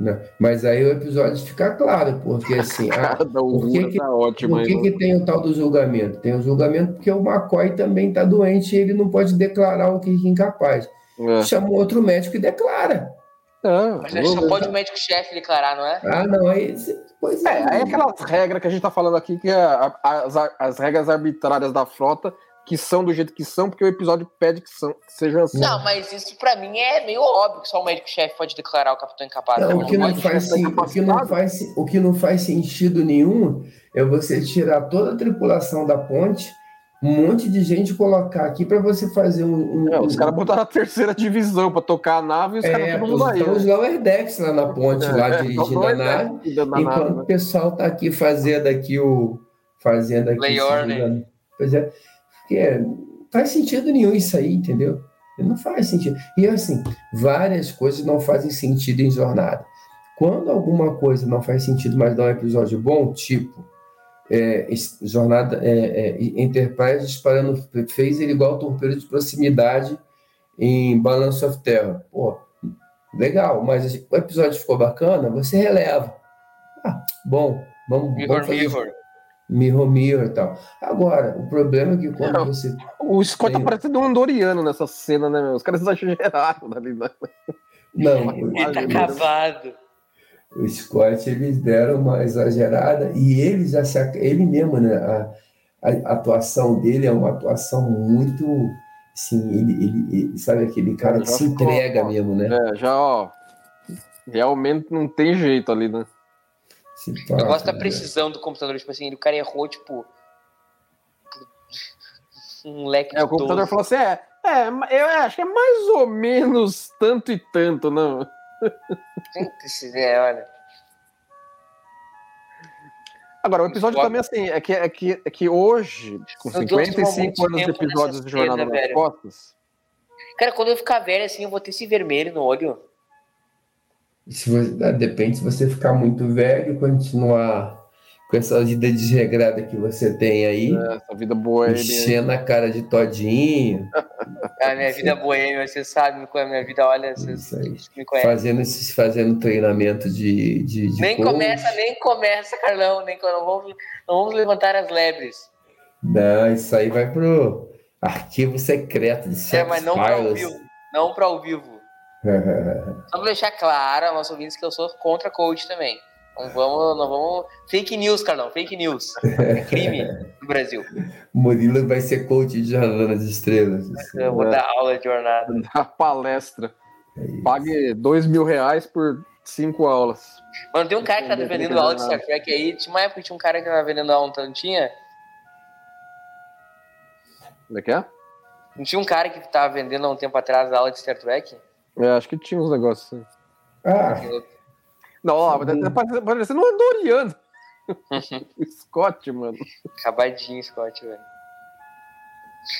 Não, mas aí o episódio fica claro, porque assim. a, por que, que, tá ótimo, por que, que tem o tal do julgamento? Tem o julgamento porque o McCoy também está doente e ele não pode declarar o que é incapaz. É. Chama outro médico e declara. Não, Mas acho só pode o médico-chefe declarar, não é? Ah, não, aí. Pois é. É, aí aquelas regras que a gente tá falando aqui, que é a- as, as regras arbitrárias da frota, que são do jeito que são, porque o episódio pede que, são, que sejam assim. Não, mas isso pra mim é meio óbvio que só o médico-chefe pode declarar o capitão incapaz. Não, né? o, que não faz, o, que não faz, o que não faz sentido nenhum é você tirar toda a tripulação da ponte, um monte de gente colocar aqui para você fazer um. um- É, os um- caras botaram a terceira divisão pra tocar a nave e os caras É, todo mundo aí. estão os lower decks lá na ponte, lá É, dirigindo dois, a nave, né, enquanto nave, o né? pessoal tá aqui fazendo aqui o. Fazendo aqui. Lay se order. jogando. Pois é. Porque não faz sentido nenhum isso aí, entendeu? Não faz sentido. E assim, várias coisas não fazem sentido em jornada. Quando alguma coisa não faz sentido, mas dá um episódio bom, tipo, é, jornada é, é, Enterprise disparando phaser igual torpedo de proximidade em Balance of Terror. Pô, legal, mas o episódio ficou bacana, você releva. Ah, bom, vamos, Mirror, vamos fazer mirror. Mirror, mirror e tal. Agora, o problema é que quando Não. você. O Scott tá Tem- parecendo um Andoriano nessa cena, né, meu? Os caras exageraram ali, né? Não, Ele tá Imagina. acabado. o Scott, eles deram uma exagerada e ele já se. Ele mesmo, né? A, a atuação dele é uma atuação muito. Assim, ele, ele, ele- sabe aquele cara que se ficou, entrega ó. mesmo, né? É, já, ó. Realmente não tem jeito ali, né? Se Eu gosto da precisão do computador. Tipo assim, o cara errou, tipo. Um leque É, o computador 12. falou assim: é, é, eu acho que é mais ou menos tanto e tanto, não. É, olha. Agora, o episódio também, assim, é que, é que, é que hoje, com Deus, 55 tomou anos de episódios de Jornada cena, nas velho. Costas, Cara, quando eu ficar velho assim, eu vou ter esse vermelho no olho. Se você, ah, depende se você ficar muito velho, continuar com essa vida desregrada que você tem aí, né, essa vida aí. enchendo a cara de todinho, A minha vida boêmia, você sabe é a minha vida, olha, aí. vocês me conhecem. fazendo, esses- fazendo treinamento de, de, de Nem coach. começa, nem começa, Carlão, nem não vamos, não vamos levantar as lebres. Não, isso aí vai pro arquivo secreto de É, Sex mas não para ao vivo. Não para ao vivo. Só pra deixar claro aos nossos ouvintes que eu sou contra coach também. Não vamos, não vamos. Fake news, Carlão, fake news. É crime no Brasil. Murilo vai ser coach de Jornada nas Estrelas. Eu vou É. dar aula de jornada. Da palestra. É. Pague 2 mil reais por cinco aulas. Mano, tem um cara que tá vendendo aula de Star Trek aí. Tinha uma época que tinha um cara que tava vendendo aula, não tinha? Como é que é? Não tinha um cara que tava vendendo há um tempo atrás a aula de Star Trek? É, acho que tinha uns negócios assim. Ah, Não, ó, mas tá parecendo- um Andoriano. O Scott, mano. Acabadinho, Scott, velho.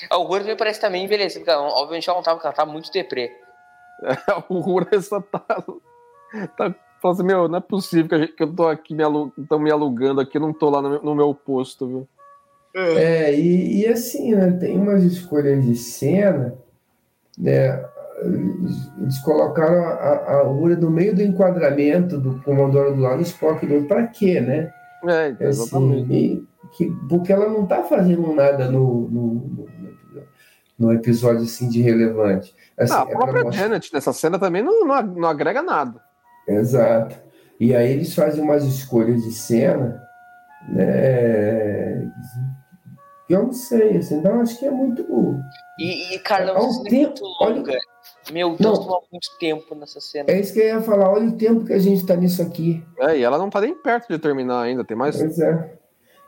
Ah, o Goro também parece também envelhecido, cara. Obviamente ela não tava, porque ela tá muito deprê. o Rura só tá. tá falando assim, meu, não é possível que, a gente- que eu tô aqui me, alu, me alugando aqui, eu não tô lá no, meu- no meu posto, viu? É, e, e assim, né, tem umas escolhas de cena, né? Eles, colocaram a, a, Ura no meio do enquadramento do Comodoro do lado do Spock do Pra quê, né? É, então, Assim, exatamente. e que, porque ela não tá fazendo nada no, no, no, episódio assim de relevante. Assim, Ah, a é própria mostrar- Janet nessa cena também não, não, não agrega nada. Exato. E aí eles fazem umas escolhas de cena, né? que Eu não sei, assim, então acho que é muito. E, e Carlão, cena é tempo- muito longa. Meu Deus, Não. tomou muito tempo nessa cena. É isso que eu ia falar. Olha o tempo que a gente tá nisso aqui. É, e ela não tá nem perto de terminar ainda, tem mais. Pois é.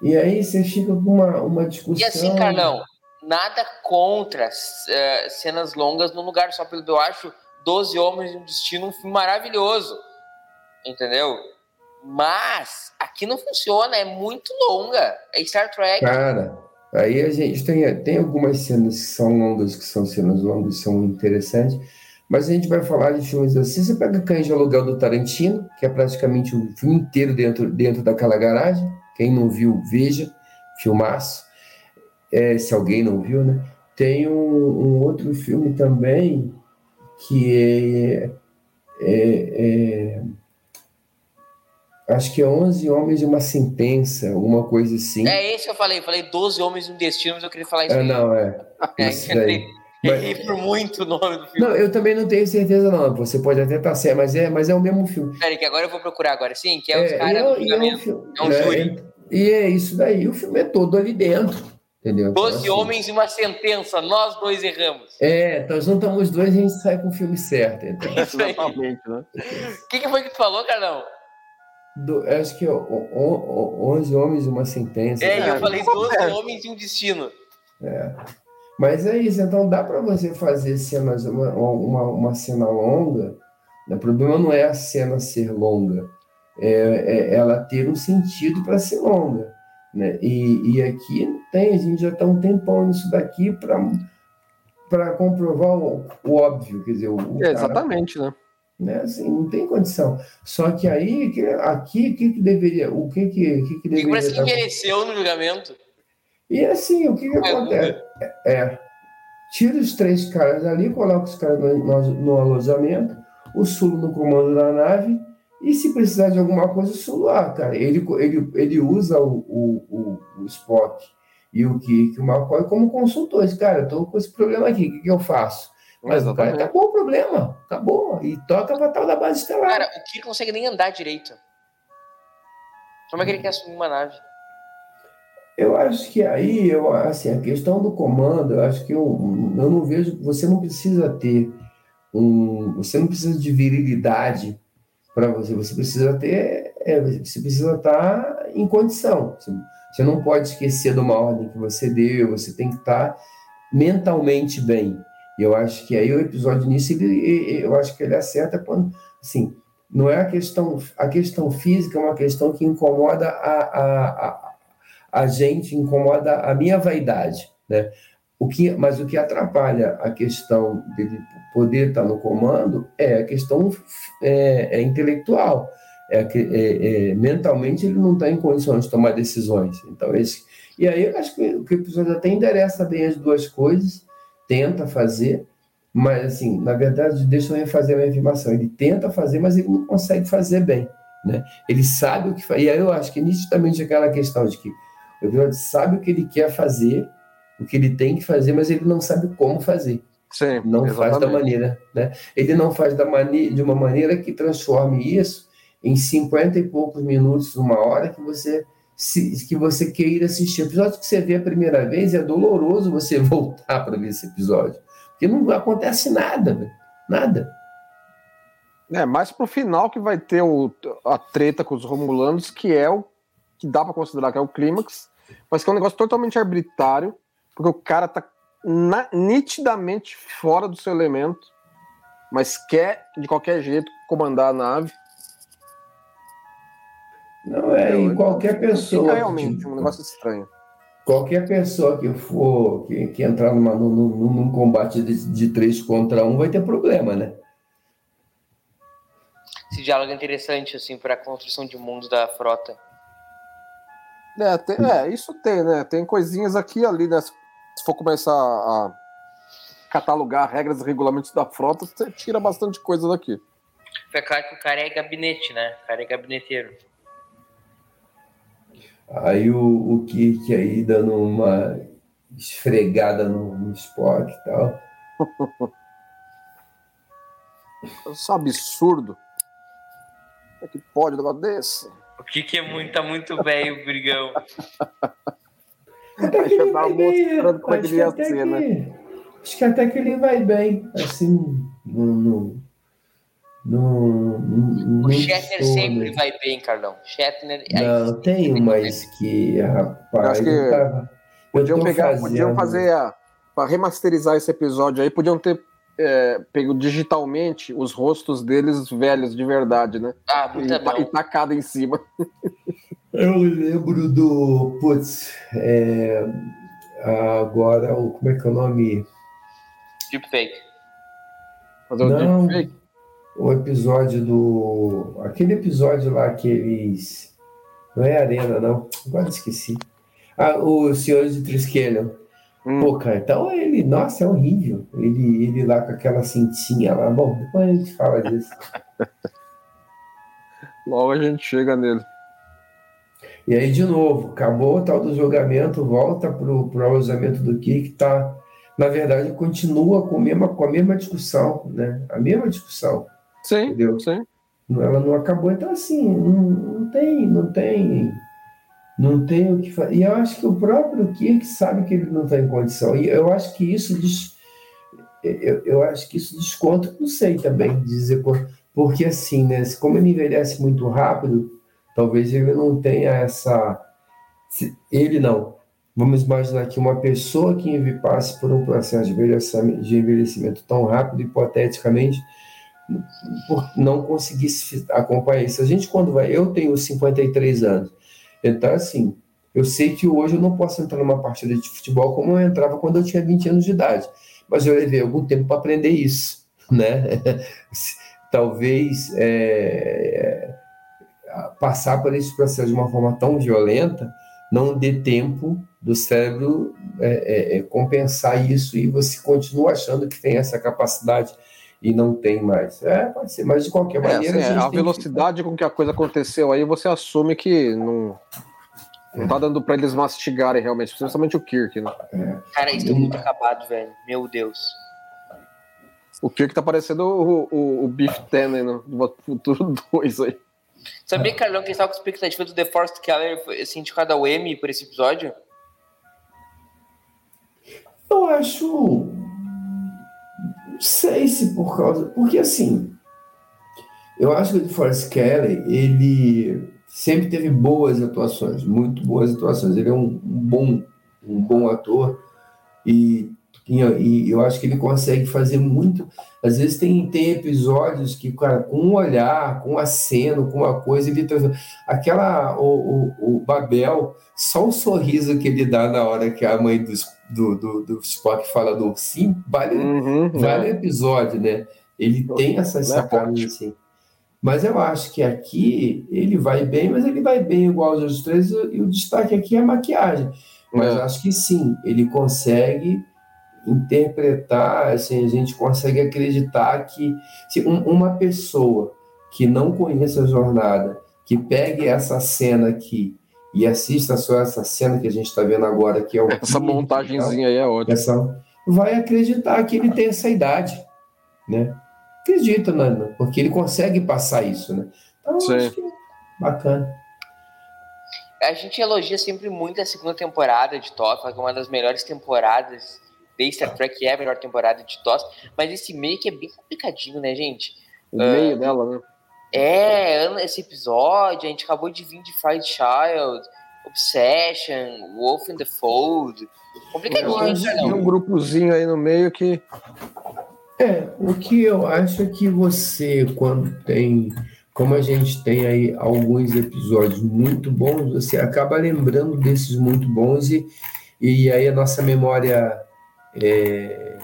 E aí você fica com uma, uma discussão. E assim, Carlão, nada contra eh, cenas longas num lugar só pelo que eu acho 12 Homens e um Destino um filme maravilhoso. Entendeu? Mas aqui não funciona, é muito longa. É Star Trek. Cara, aí a gente tem, tem algumas cenas que são longas, que são cenas longas, são interessantes, mas a gente vai falar de filmes assim. Você pega Cães de Aluguel do Tarantino, que é praticamente o filme inteiro dentro, dentro daquela garagem. Quem não viu, veja. Filmaço. É, se alguém não viu, né? Tem um, um outro filme também que é, é- é- acho que é 11 Homens e uma Sentença, alguma coisa assim. É esse que eu falei. Eu falei 12 Homens e um Destino, mas eu queria falar isso Ah, aí. não, é. É, Isso daí. Errei por muito o nome do filme. Não, eu também não tenho certeza, não. Você pode até estar certo, mas é, mas é o mesmo filme. Peraí, que agora eu vou procurar agora. Sim, que é os É, caras e do é, é um. É júri. E é isso daí. O filme é todo ali dentro. Entendeu? Então, Doze assim, homens e uma sentença. Nós dois erramos. É, então juntamos os dois e a gente sai com o filme certo. Então. Exatamente, né? O que, que foi que tu falou, Carlão? Do- eu acho que é o- o- o- 11 homens e uma sentença. É, né? eu falei 12 homens e um destino. Mas é isso, então dá para você fazer cenas, uma, uma, uma cena longa. né? O problema não é a cena ser longa, é, é ela ter um sentido para ser longa. Né? E, e aqui não tem, a gente já está um tempão nisso daqui para comprovar o, o óbvio, quer dizer, o, o É, cara- exatamente, né? Né? Assim, não tem condição. Só que aí, que- aqui, o que, que deveria, o que que, que, que deveria parece que dar- envelheceu no julgamento. e assim, o que, que É, acontece? É, tira os três caras ali, coloca os caras no, no- alojamento, o Sulo no comando da nave, e se precisar de alguma coisa, o Sulo, ah, cara, ele, ele, ele usa o, o, o, o Spock e o Kirk, o McCoy como consultores. Cara, eu tô com esse problema aqui, o que, que eu faço? Mas o cara, Exatamente. acabou o problema, acabou, e toca pra tal da base estelar. Cara, o Kirk consegue nem andar direito. Como é que ele quer assumir uma nave? Eu acho que aí, eu, assim, a questão do comando, eu acho que eu, eu não vejo. Você não precisa ter um. Você não precisa de virilidade para você. Você precisa ter. é, você precisa estar em condição. Você, você não pode esquecer de uma ordem que você deu. Você tem que estar mentalmente bem. E eu acho que aí o episódio nisso, ele, eu acho que ele acerta quando. Assim, não é a questão. A questão física é uma questão que incomoda a, a, a a gente incomoda a minha vaidade, né? O que, mas o que atrapalha a questão dele poder estar no comando é a questão é, é intelectual. É, é, é, mentalmente ele não está em condições de tomar decisões. Então esse e aí eu acho que o episódio até endereça bem as duas coisas, tenta fazer, mas assim na verdade deixa eu refazer a minha afirmação. Ele tenta fazer, mas ele não consegue fazer bem, né? Ele sabe o que faz. E aí eu acho que nitidamente aquela questão de que o episódio sabe o que ele quer fazer, o que ele tem que fazer, mas ele não sabe como fazer. Sim, Não faz da exatamente. maneira, né? Ele não faz da mane de uma maneira que transforme isso em 50 e poucos minutos, uma hora que você se- que você queira assistir. O episódio que você vê a primeira vez é doloroso você voltar para ver esse episódio, porque não acontece nada, velho. nada. É, mais pro final que vai ter o, a treta com os Romulanos, que é o que dá pra considerar que é o clímax, mas que é um negócio totalmente arbitrário, porque o cara tá na- nitidamente fora do seu elemento, mas quer de qualquer jeito comandar a nave. Não é, e qualquer pessoa realmente te- um negócio estranho. Qualquer pessoa que for que, que entrar numa, num, num- combate de, de três contra um vai ter problema, né? Esse diálogo é interessante, assim, para a construção de mundo da frota. É, tem- é, isso tem, né? Tem coisinhas aqui e ali, né? Se for começar a catalogar regras e regulamentos da frota, você tira bastante coisa daqui. Fica claro que o cara é gabinete, né? O cara é gabineteiro. Aí o, o Kirk aí dando uma esfregada no, no Spock e tal. Isso é um absurdo. Como é que pode um negócio desse? O que que é muito, tá muito velho, brigão. Até Aí já tava mostrando como é que acho ele ia até ser, que- né? Acho que até que ele vai bem, assim, no... no, no, no O Shatner sono. sempre vai bem, Carlão. Shatner. é Não, tem umas que, rapaz, Acho que eu tava... Podiam pegar, fazendo- podiam fazer a. Pra remasterizar esse episódio aí, podiam ter é, pego digitalmente os rostos deles velhos de verdade, né? Ah, E, muito e bom. tacado em cima. Eu lembro do. Putz, é, agora, o, como é que é o nome? Deepfake. Fazer o Não. deepfake. O episódio do. Aquele episódio lá que eles. Não é Arena, não. Agora esqueci. Ah, o Senhor de Triskelion. Hum. Pô, cara, então ele. Nossa, é horrível. Ele, ele lá com aquela cintinha lá. Bom, depois a gente fala disso. Logo a gente chega nele. E aí, de novo, acabou o tal do julgamento, volta pro, pro alojamento do Kirk, tá, na verdade, continua com a mesma, com a mesma discussão, né? A mesma discussão. Sim, Entendeu? sim. Ela não acabou, então assim, não, não tem, não tem, não tem o que fazer. E eu acho que o próprio Kirk sabe que ele não está em condição. E eu acho que isso diz, eu, eu acho que isso desconta, não sei também dizer porque assim, né? Como ele envelhece muito rápido, talvez ele não tenha essa, ele não. Vamos imaginar que uma pessoa que passe por um processo de envelhecimento, de envelhecimento tão rápido, hipoteticamente, por não conseguisse acompanhar isso. A gente, quando vai. Eu tenho 53 anos. Então, assim, eu sei que hoje eu não posso entrar numa partida de futebol como eu entrava quando eu tinha 20 anos de idade. Mas eu levei algum tempo para aprender isso, né? Talvez é, passar por esse processo de uma forma tão violenta não dê tempo do cérebro é, é, é, compensar isso e você continua achando que tem essa capacidade e não tem mais. É, pode ser, mas de qualquer É, maneira. assim, a, gente a tem que- velocidade com que a coisa aconteceu aí, você assume que não, não tá dando pra eles mastigarem realmente, principalmente o Kirk, né? Cara, isso é muito acabado, velho. Meu Deus. O Kirk tá parecendo o, o, o Beef Tannen no no Futuro 2 aí. Sabia, Carlão, que estava com expectativa do The Forest Keller foi assim, indicado ao Emmy por esse episódio? Eu acho. Não sei se por causa. Porque assim. Eu acho que o Forrest Kelly, ele sempre teve boas atuações, muito boas atuações. Ele é um, um bom, um bom ator e, e, e eu acho que ele consegue fazer muito. Às vezes tem, tem episódios que, cara, com um olhar, com um aceno, com uma coisa, ele traz- aquela o, o, o Babel, só o sorriso que ele dá na hora que a mãe do, do, do, do Spock fala do ursinho, vale, Uhum, vale o episódio, né? Ele tem essas Não é sacadas assim. Mas eu acho que aqui ele vai bem, mas ele vai bem igual aos outros três, e o destaque aqui é a maquiagem. Mas É. acho que sim, ele consegue interpretar, assim, a gente consegue acreditar que se um- uma pessoa que não conheça a jornada, que pegue essa cena aqui e assista só essa cena que a gente está vendo agora, que é o Essa Kirk, montagenzinha aí é ótima. essa, vai acreditar que ele tem essa idade, né? Acredita, Nana, porque ele consegue passar isso, né? Então, Sim. acho que é bacana. A gente elogia sempre muito a segunda temporada de fala que é uma das melhores temporadas de Star Trek, é a melhor temporada de TOS, mas esse meio que é bem complicadinho, né, gente? O meio dela, né? É, esse episódio, a gente acabou de vir de Fried Child, Obsession, Wolf in the Fold. Complicadinho, Carlão? um grupozinho aí no meio que. É, o que eu acho é que você, quando tem, como a gente tem aí alguns episódios muito bons, você acaba lembrando desses muito bons e, e aí a nossa memória, é,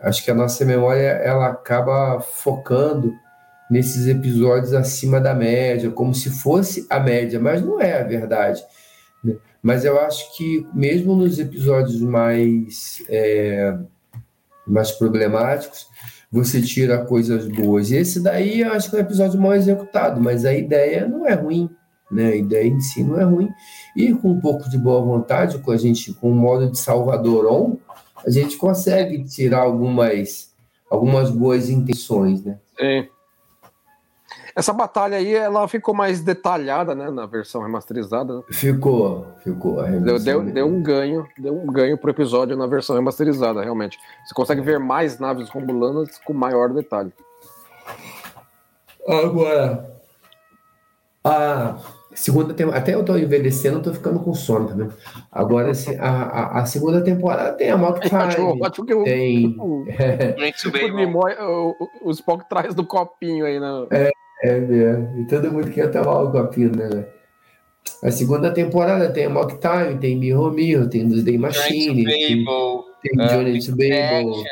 acho que a nossa memória ela acaba focando nesses episódios acima da média, como se fosse a média, mas não é a verdade. né? Mas eu acho que mesmo nos episódios mais é, mais problemáticos, você tira coisas boas. E esse daí eu acho que é um episódio mal executado, mas a ideia não é ruim, né? A ideia em si não é ruim. E com um pouco de boa vontade, com a gente, com o modo de Salvador on, a gente consegue tirar algumas, algumas boas intenções, né? Sim. Essa batalha aí, ela ficou mais detalhada, né, na versão remasterizada. Ficou, ficou. Deu, deu, deu um ganho, deu um ganho pro episódio na versão remasterizada, realmente. Você consegue ver mais naves romulanas com maior detalhe. Agora, a segunda temporada, até eu tô envelhecendo, eu tô ficando com sono, tá vendo? Agora, assim, a, a, a segunda temporada tem a Mock Acho, Time, acho que o, tem... o, Muito o, bem, Nimoy- o, o- o Spock traz do copinho aí, né? É mesmo. E todo mundo quer tomar o copinho, né? A segunda temporada tem a Mock Time, tem Mirror Mirror, tem Doomsday Machine, tem, ah, Journey to Babel.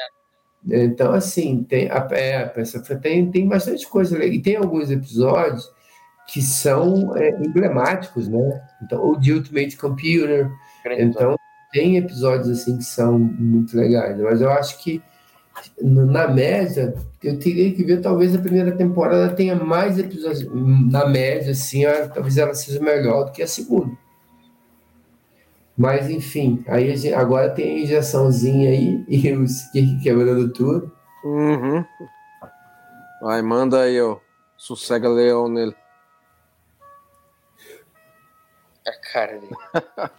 Então, assim, tem, a, é, essa- tem, tem bastante coisa legal. E tem alguns episódios que são é, emblemáticos, né? Então, o The Ultimate Computer. grande Então, tem episódios assim que são muito legais. Mas eu acho que, na média, eu teria que ver, talvez a primeira temporada tenha mais episódios. Na média, assim, talvez ela seja melhor do que a segunda. Mas enfim, aí a gente- agora tem a injeçãozinha aí e o Skirk quebrando tudo. Uhum. Vai, manda aí, ó. Sossega leão nele. A cara dele.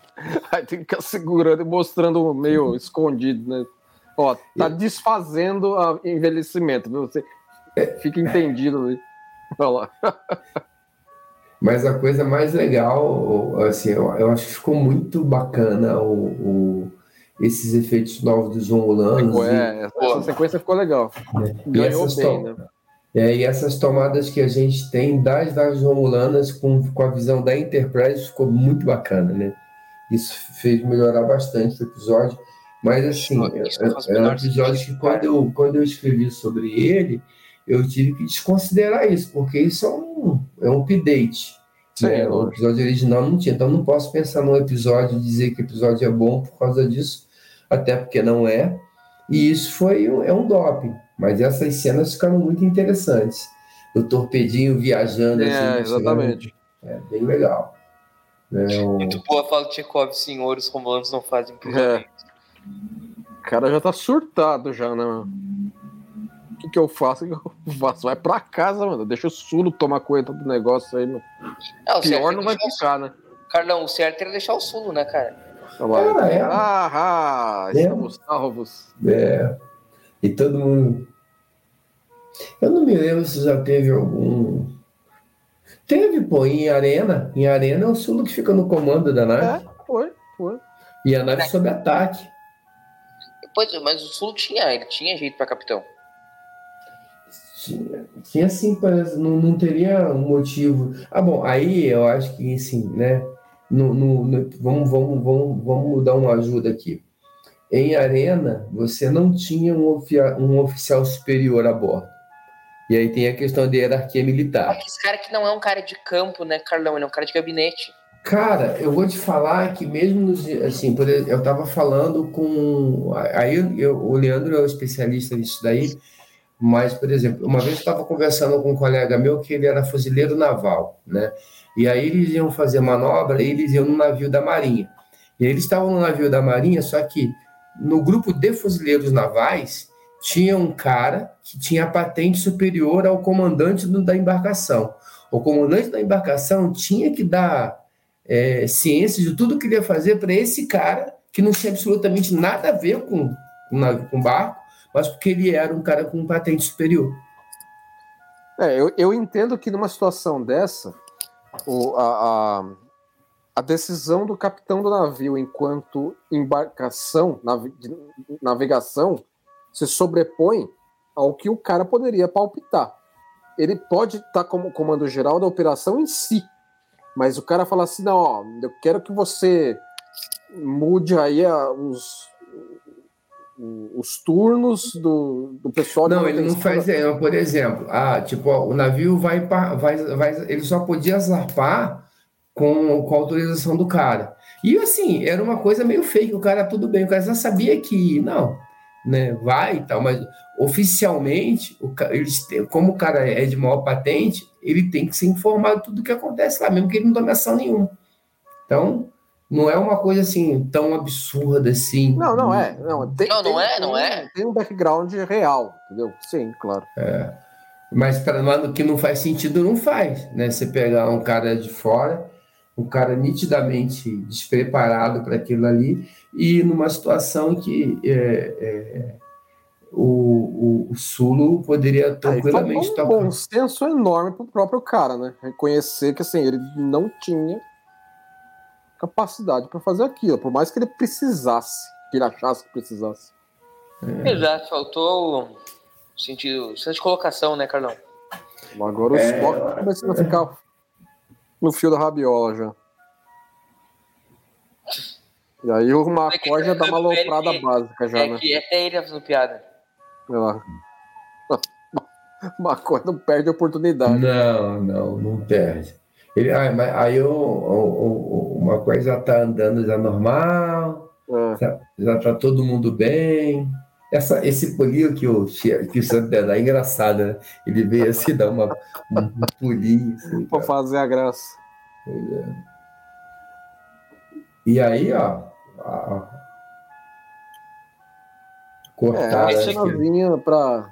Aí tem que ficar segurando e mostrando meio escondido, né? Ó, tá desfazendo o envelhecimento, viu? Você fica entendido ali. Olha lá. Mas a coisa mais legal, assim, eu, eu acho que ficou muito bacana o, o- esses efeitos novos dos romulanos. e- É, essa sequência ficou legal. E Ganhou essas, bem, né? É, e essas tomadas que a gente tem das naves romulanas com, com a visão da Enterprise ficou muito bacana, né? Isso fez melhorar bastante o episódio. Mas assim, Isso é, faz é um episódio que quando eu, quando eu escrevi sobre ele, eu tive que desconsiderar isso, porque isso é um, é um update. Sim, né? O episódio original não tinha, então não posso pensar num episódio e dizer que o episódio é bom por causa disso, até porque não é. E isso foi é um doping, mas essas cenas ficaram muito interessantes. O torpedinho viajando, É, assim, exatamente. é bem legal. É, o- Muito boa fala do Tchekov, senhor, os romanos não fazem É. O cara já tá surtado já, né? mano? O que, que eu faço? O que eu faço? Vai pra casa, mano. Deixa o Sulo tomar conta do negócio aí, mano. É, o certo Pior é não vai ficar, né? Carlão, o certo era deixar o Sulo, né, cara? Tá. Ah, é. Ah, ah, É. estamos salvos. É, e todo mundo. Eu não me lembro se já teve algum. Teve, pô, em Arena. Em Arena é o Sulo que fica no comando da nave. É, foi, foi. E a nave sob ataque. Pois, mas o Sulo tinha, ele tinha jeito pra capitão. Tinha, tinha sim, parece, não, não teria um motivo. Ah, bom, aí eu acho que, assim, né? No, no- no- vamos, vamos, vamos, vamos dar uma ajuda aqui. Em Arena, você não tinha um, ofia- um oficial superior a bordo. E aí tem a questão de hierarquia militar. Esse cara que não é um cara de campo, né, Carlão? Ele é um cara de gabinete. Cara, eu vou te falar que mesmo nos, assim, eu estava falando com aí eu- o Leandro é o especialista nisso daí, mas por exemplo, uma vez eu estava conversando com um colega meu que ele era fuzileiro naval, né? E aí eles iam fazer manobra, e eles iam no navio da Marinha. E aí eles estavam no navio da Marinha, só que no grupo de fuzileiros navais tinha um cara que tinha patente superior ao comandante da embarcação. O comandante da embarcação tinha que dar é, ciência de tudo que ele ia fazer para esse cara que não tinha absolutamente nada a ver com, com, barco, mas porque ele era um cara com patente superior. É, eu, eu entendo que numa situação dessa, o, a, a, a decisão do capitão do navio enquanto embarcação, navegação, se sobrepõe ao que o cara poderia palpitar. Ele pode estar como comando geral da operação em si, mas o cara fala assim, não, ó, eu quero que você mude aí a- os, os turnos do, do pessoal Não, ele não faz, é, por exemplo, ah, tipo, ó, o navio vai, vai, vai, ele só podia zarpar com, com a autorização do cara. E assim, era uma coisa meio fake, o cara tudo bem, o cara já sabia que não, né, vai e tal, mas oficialmente, o, eles têm- como o cara é de maior patente, ele tem que ser informado de tudo o que acontece lá, mesmo que ele não tome ação nenhuma. Então, não é uma coisa assim tão absurda assim. Não, não é. Não, tem, Não, não tem- é, não tem- é. Tem um background real, entendeu? Sim, claro. Mas para nós que não faz sentido, não faz, né? Você pegar um cara de fora, um cara nitidamente despreparado para aquilo ali, e numa situação que é, é, o, o, o Sulo poderia tranquilamente faltou um bom senso enorme pro próprio cara, né? Reconhecer que assim, ele não tinha capacidade para fazer aquilo, por mais que ele precisasse, que ele achasse que precisasse. Exato, faltou o sentido, senso de colocação, né, Carlão? Agora o É, Spock começando a ficar no fio da rabiola já. E aí o McCoy já dá uma aloprada básica já, é né? que até ele tá fazendo piada. Olha lá. McCoy não perde a oportunidade. Não, não, não perde. Ele, mas aí o, o, o, uma coisa já está andando já normal, É. já, já tá todo mundo bem. Essa, esse pulinho que o, que o Santos dá é engraçado, né? Ele veio assim, dar uma, um, um pulinho. Assim, Pra cara. fazer a graça. E aí, ó, a- cortar. É, a cenazinha pra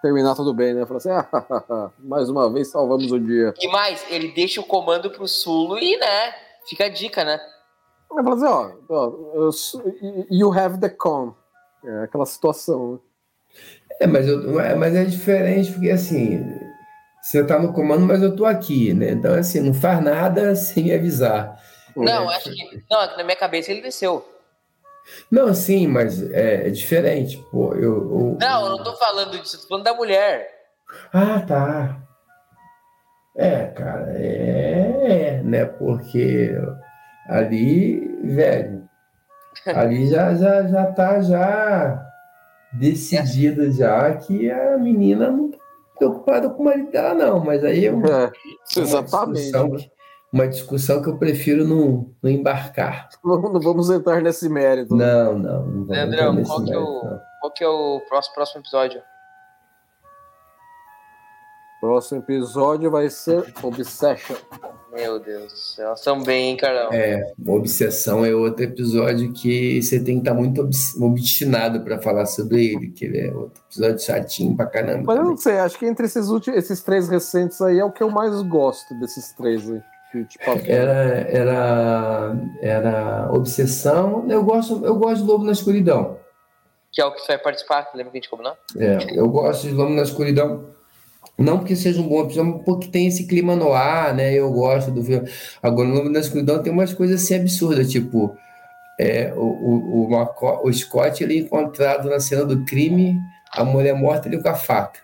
terminar tudo bem, né? Falar assim, ah, mais uma vez salvamos o dia. E mais, ele deixa o comando pro Sulo e, né, fica a dica, né? Aí fala assim, ó, ó, eu sou- you have the con. É aquela situação, né? É, mas, eu, é, mas é diferente, porque assim, você tá no comando, mas eu tô aqui, né? Então, assim, não faz nada sem me avisar. Não, acho que. Não, é na minha cabeça ele desceu. Não, sim, mas é, é diferente, pô. Eu, eu- Não, eu não tô falando disso, eu tô falando da mulher. Ah, tá. É, cara, é, é, né? Porque ali, velho, ali já, já, já tá já decidida já que a menina não tá preocupada com o marido dela, não. Mas aí é uma, É, uma exatamente. discussão né? que, uma discussão que eu prefiro não, não embarcar. Vamos- Não vamos entrar nesse mérito. Não, não, não vamos Leandrão, qual que é mérito, o- não. Qual que é o próximo, próximo episódio? Próximo episódio vai ser Obsession. Meu Deus do céu. Nós estamos bem, hein, Carlão? É, Obsessão é outro episódio que você tem que estar muito obs- obstinado para falar sobre ele, que ele é outro episódio chatinho pra caramba. Mas eu não sei, acho que entre esses, últimos, esses três recentes aí é o que eu mais gosto desses três aí. te passou. Era, era, era Obsessão. Eu gosto, eu gosto de Lobo na Escuridão. Que é o que você vai participar, lembra que a gente combinou? É, eu gosto de Lobo na Escuridão. Não porque seja um bom episódio, mas porque tem esse clima no ar, né? Eu gosto do filme. Agora, no Lobo na Escuridão tem umas coisas assim absurdas, tipo, é, o, o, o, Maco- o Scott ele é encontrado na cena do crime, a mulher morta ele com a faca.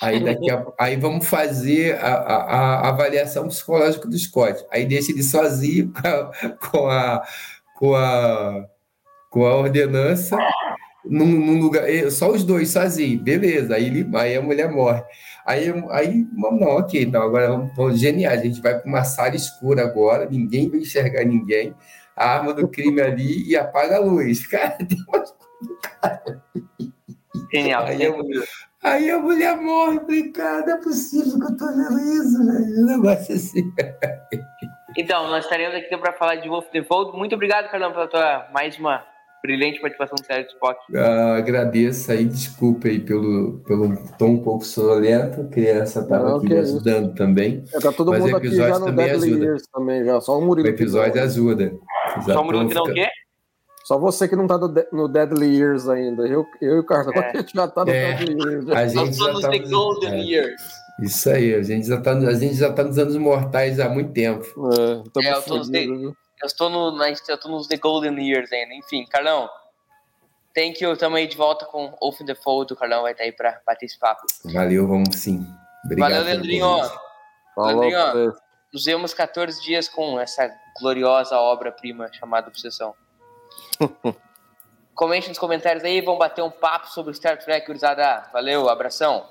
Aí, daqui a- aí vamos fazer a, a- a avaliação psicológica do Scott. Aí deixa ele sozinho com a, com a, com a, com a ordenança num, num lugar, só os dois sozinhos, beleza. Aí, ele, aí a mulher morre. Aí, aí vamos, não, ok, então agora vamos, vamos genial. A gente vai para uma sala escura agora, ninguém vai enxergar ninguém. A arma do crime ali e apaga a luz. Cara, tem umas Genial. Aí eu- Aí a mulher morre, eu falei, cara, não é possível que eu tô vendo isso, velho. Um negócio assim. Então, nós estaremos aqui para falar de Wolf the Fold. Muito obrigado, Carlão, pela tua mais uma brilhante participação no Série do Spock. Ah, agradeço aí, desculpa aí pelo, pelo tom um pouco sonolento. A criança estava aqui me isso. ajudando também. É, tá todo Mas mundo o aqui já no também Deadly ajuda. Years também, já. Só o O Murilo. episódio ajuda. Só o Murilo que não o fica- quê? Só você que não tá no, De- no Deadly Years ainda. Eu, eu e o Carlos, É. a gente já tá no É. Deadly Years. já. A Nós gente já somos tá Golden é, Years. Isso aí, a gente já tá, a gente já tá nos anos mortais há muito tempo. É, É, eu tô? Eu estou no, na- eu tô nos The Golden Years ainda. Enfim, Carlão, thank you. Tamo aí de volta com Wolf the Fold. O Carlão vai estar aí para bater esse papo. Valeu, vamos sim. Obrigado. Valeu, Leandrinho. Falou Leandrinho. Nos vemos 14 dias com essa gloriosa obra-prima chamada Obsessão. Comente nos comentários aí, vamos bater um papo sobre Star Trek, gurizada. Valeu, abração.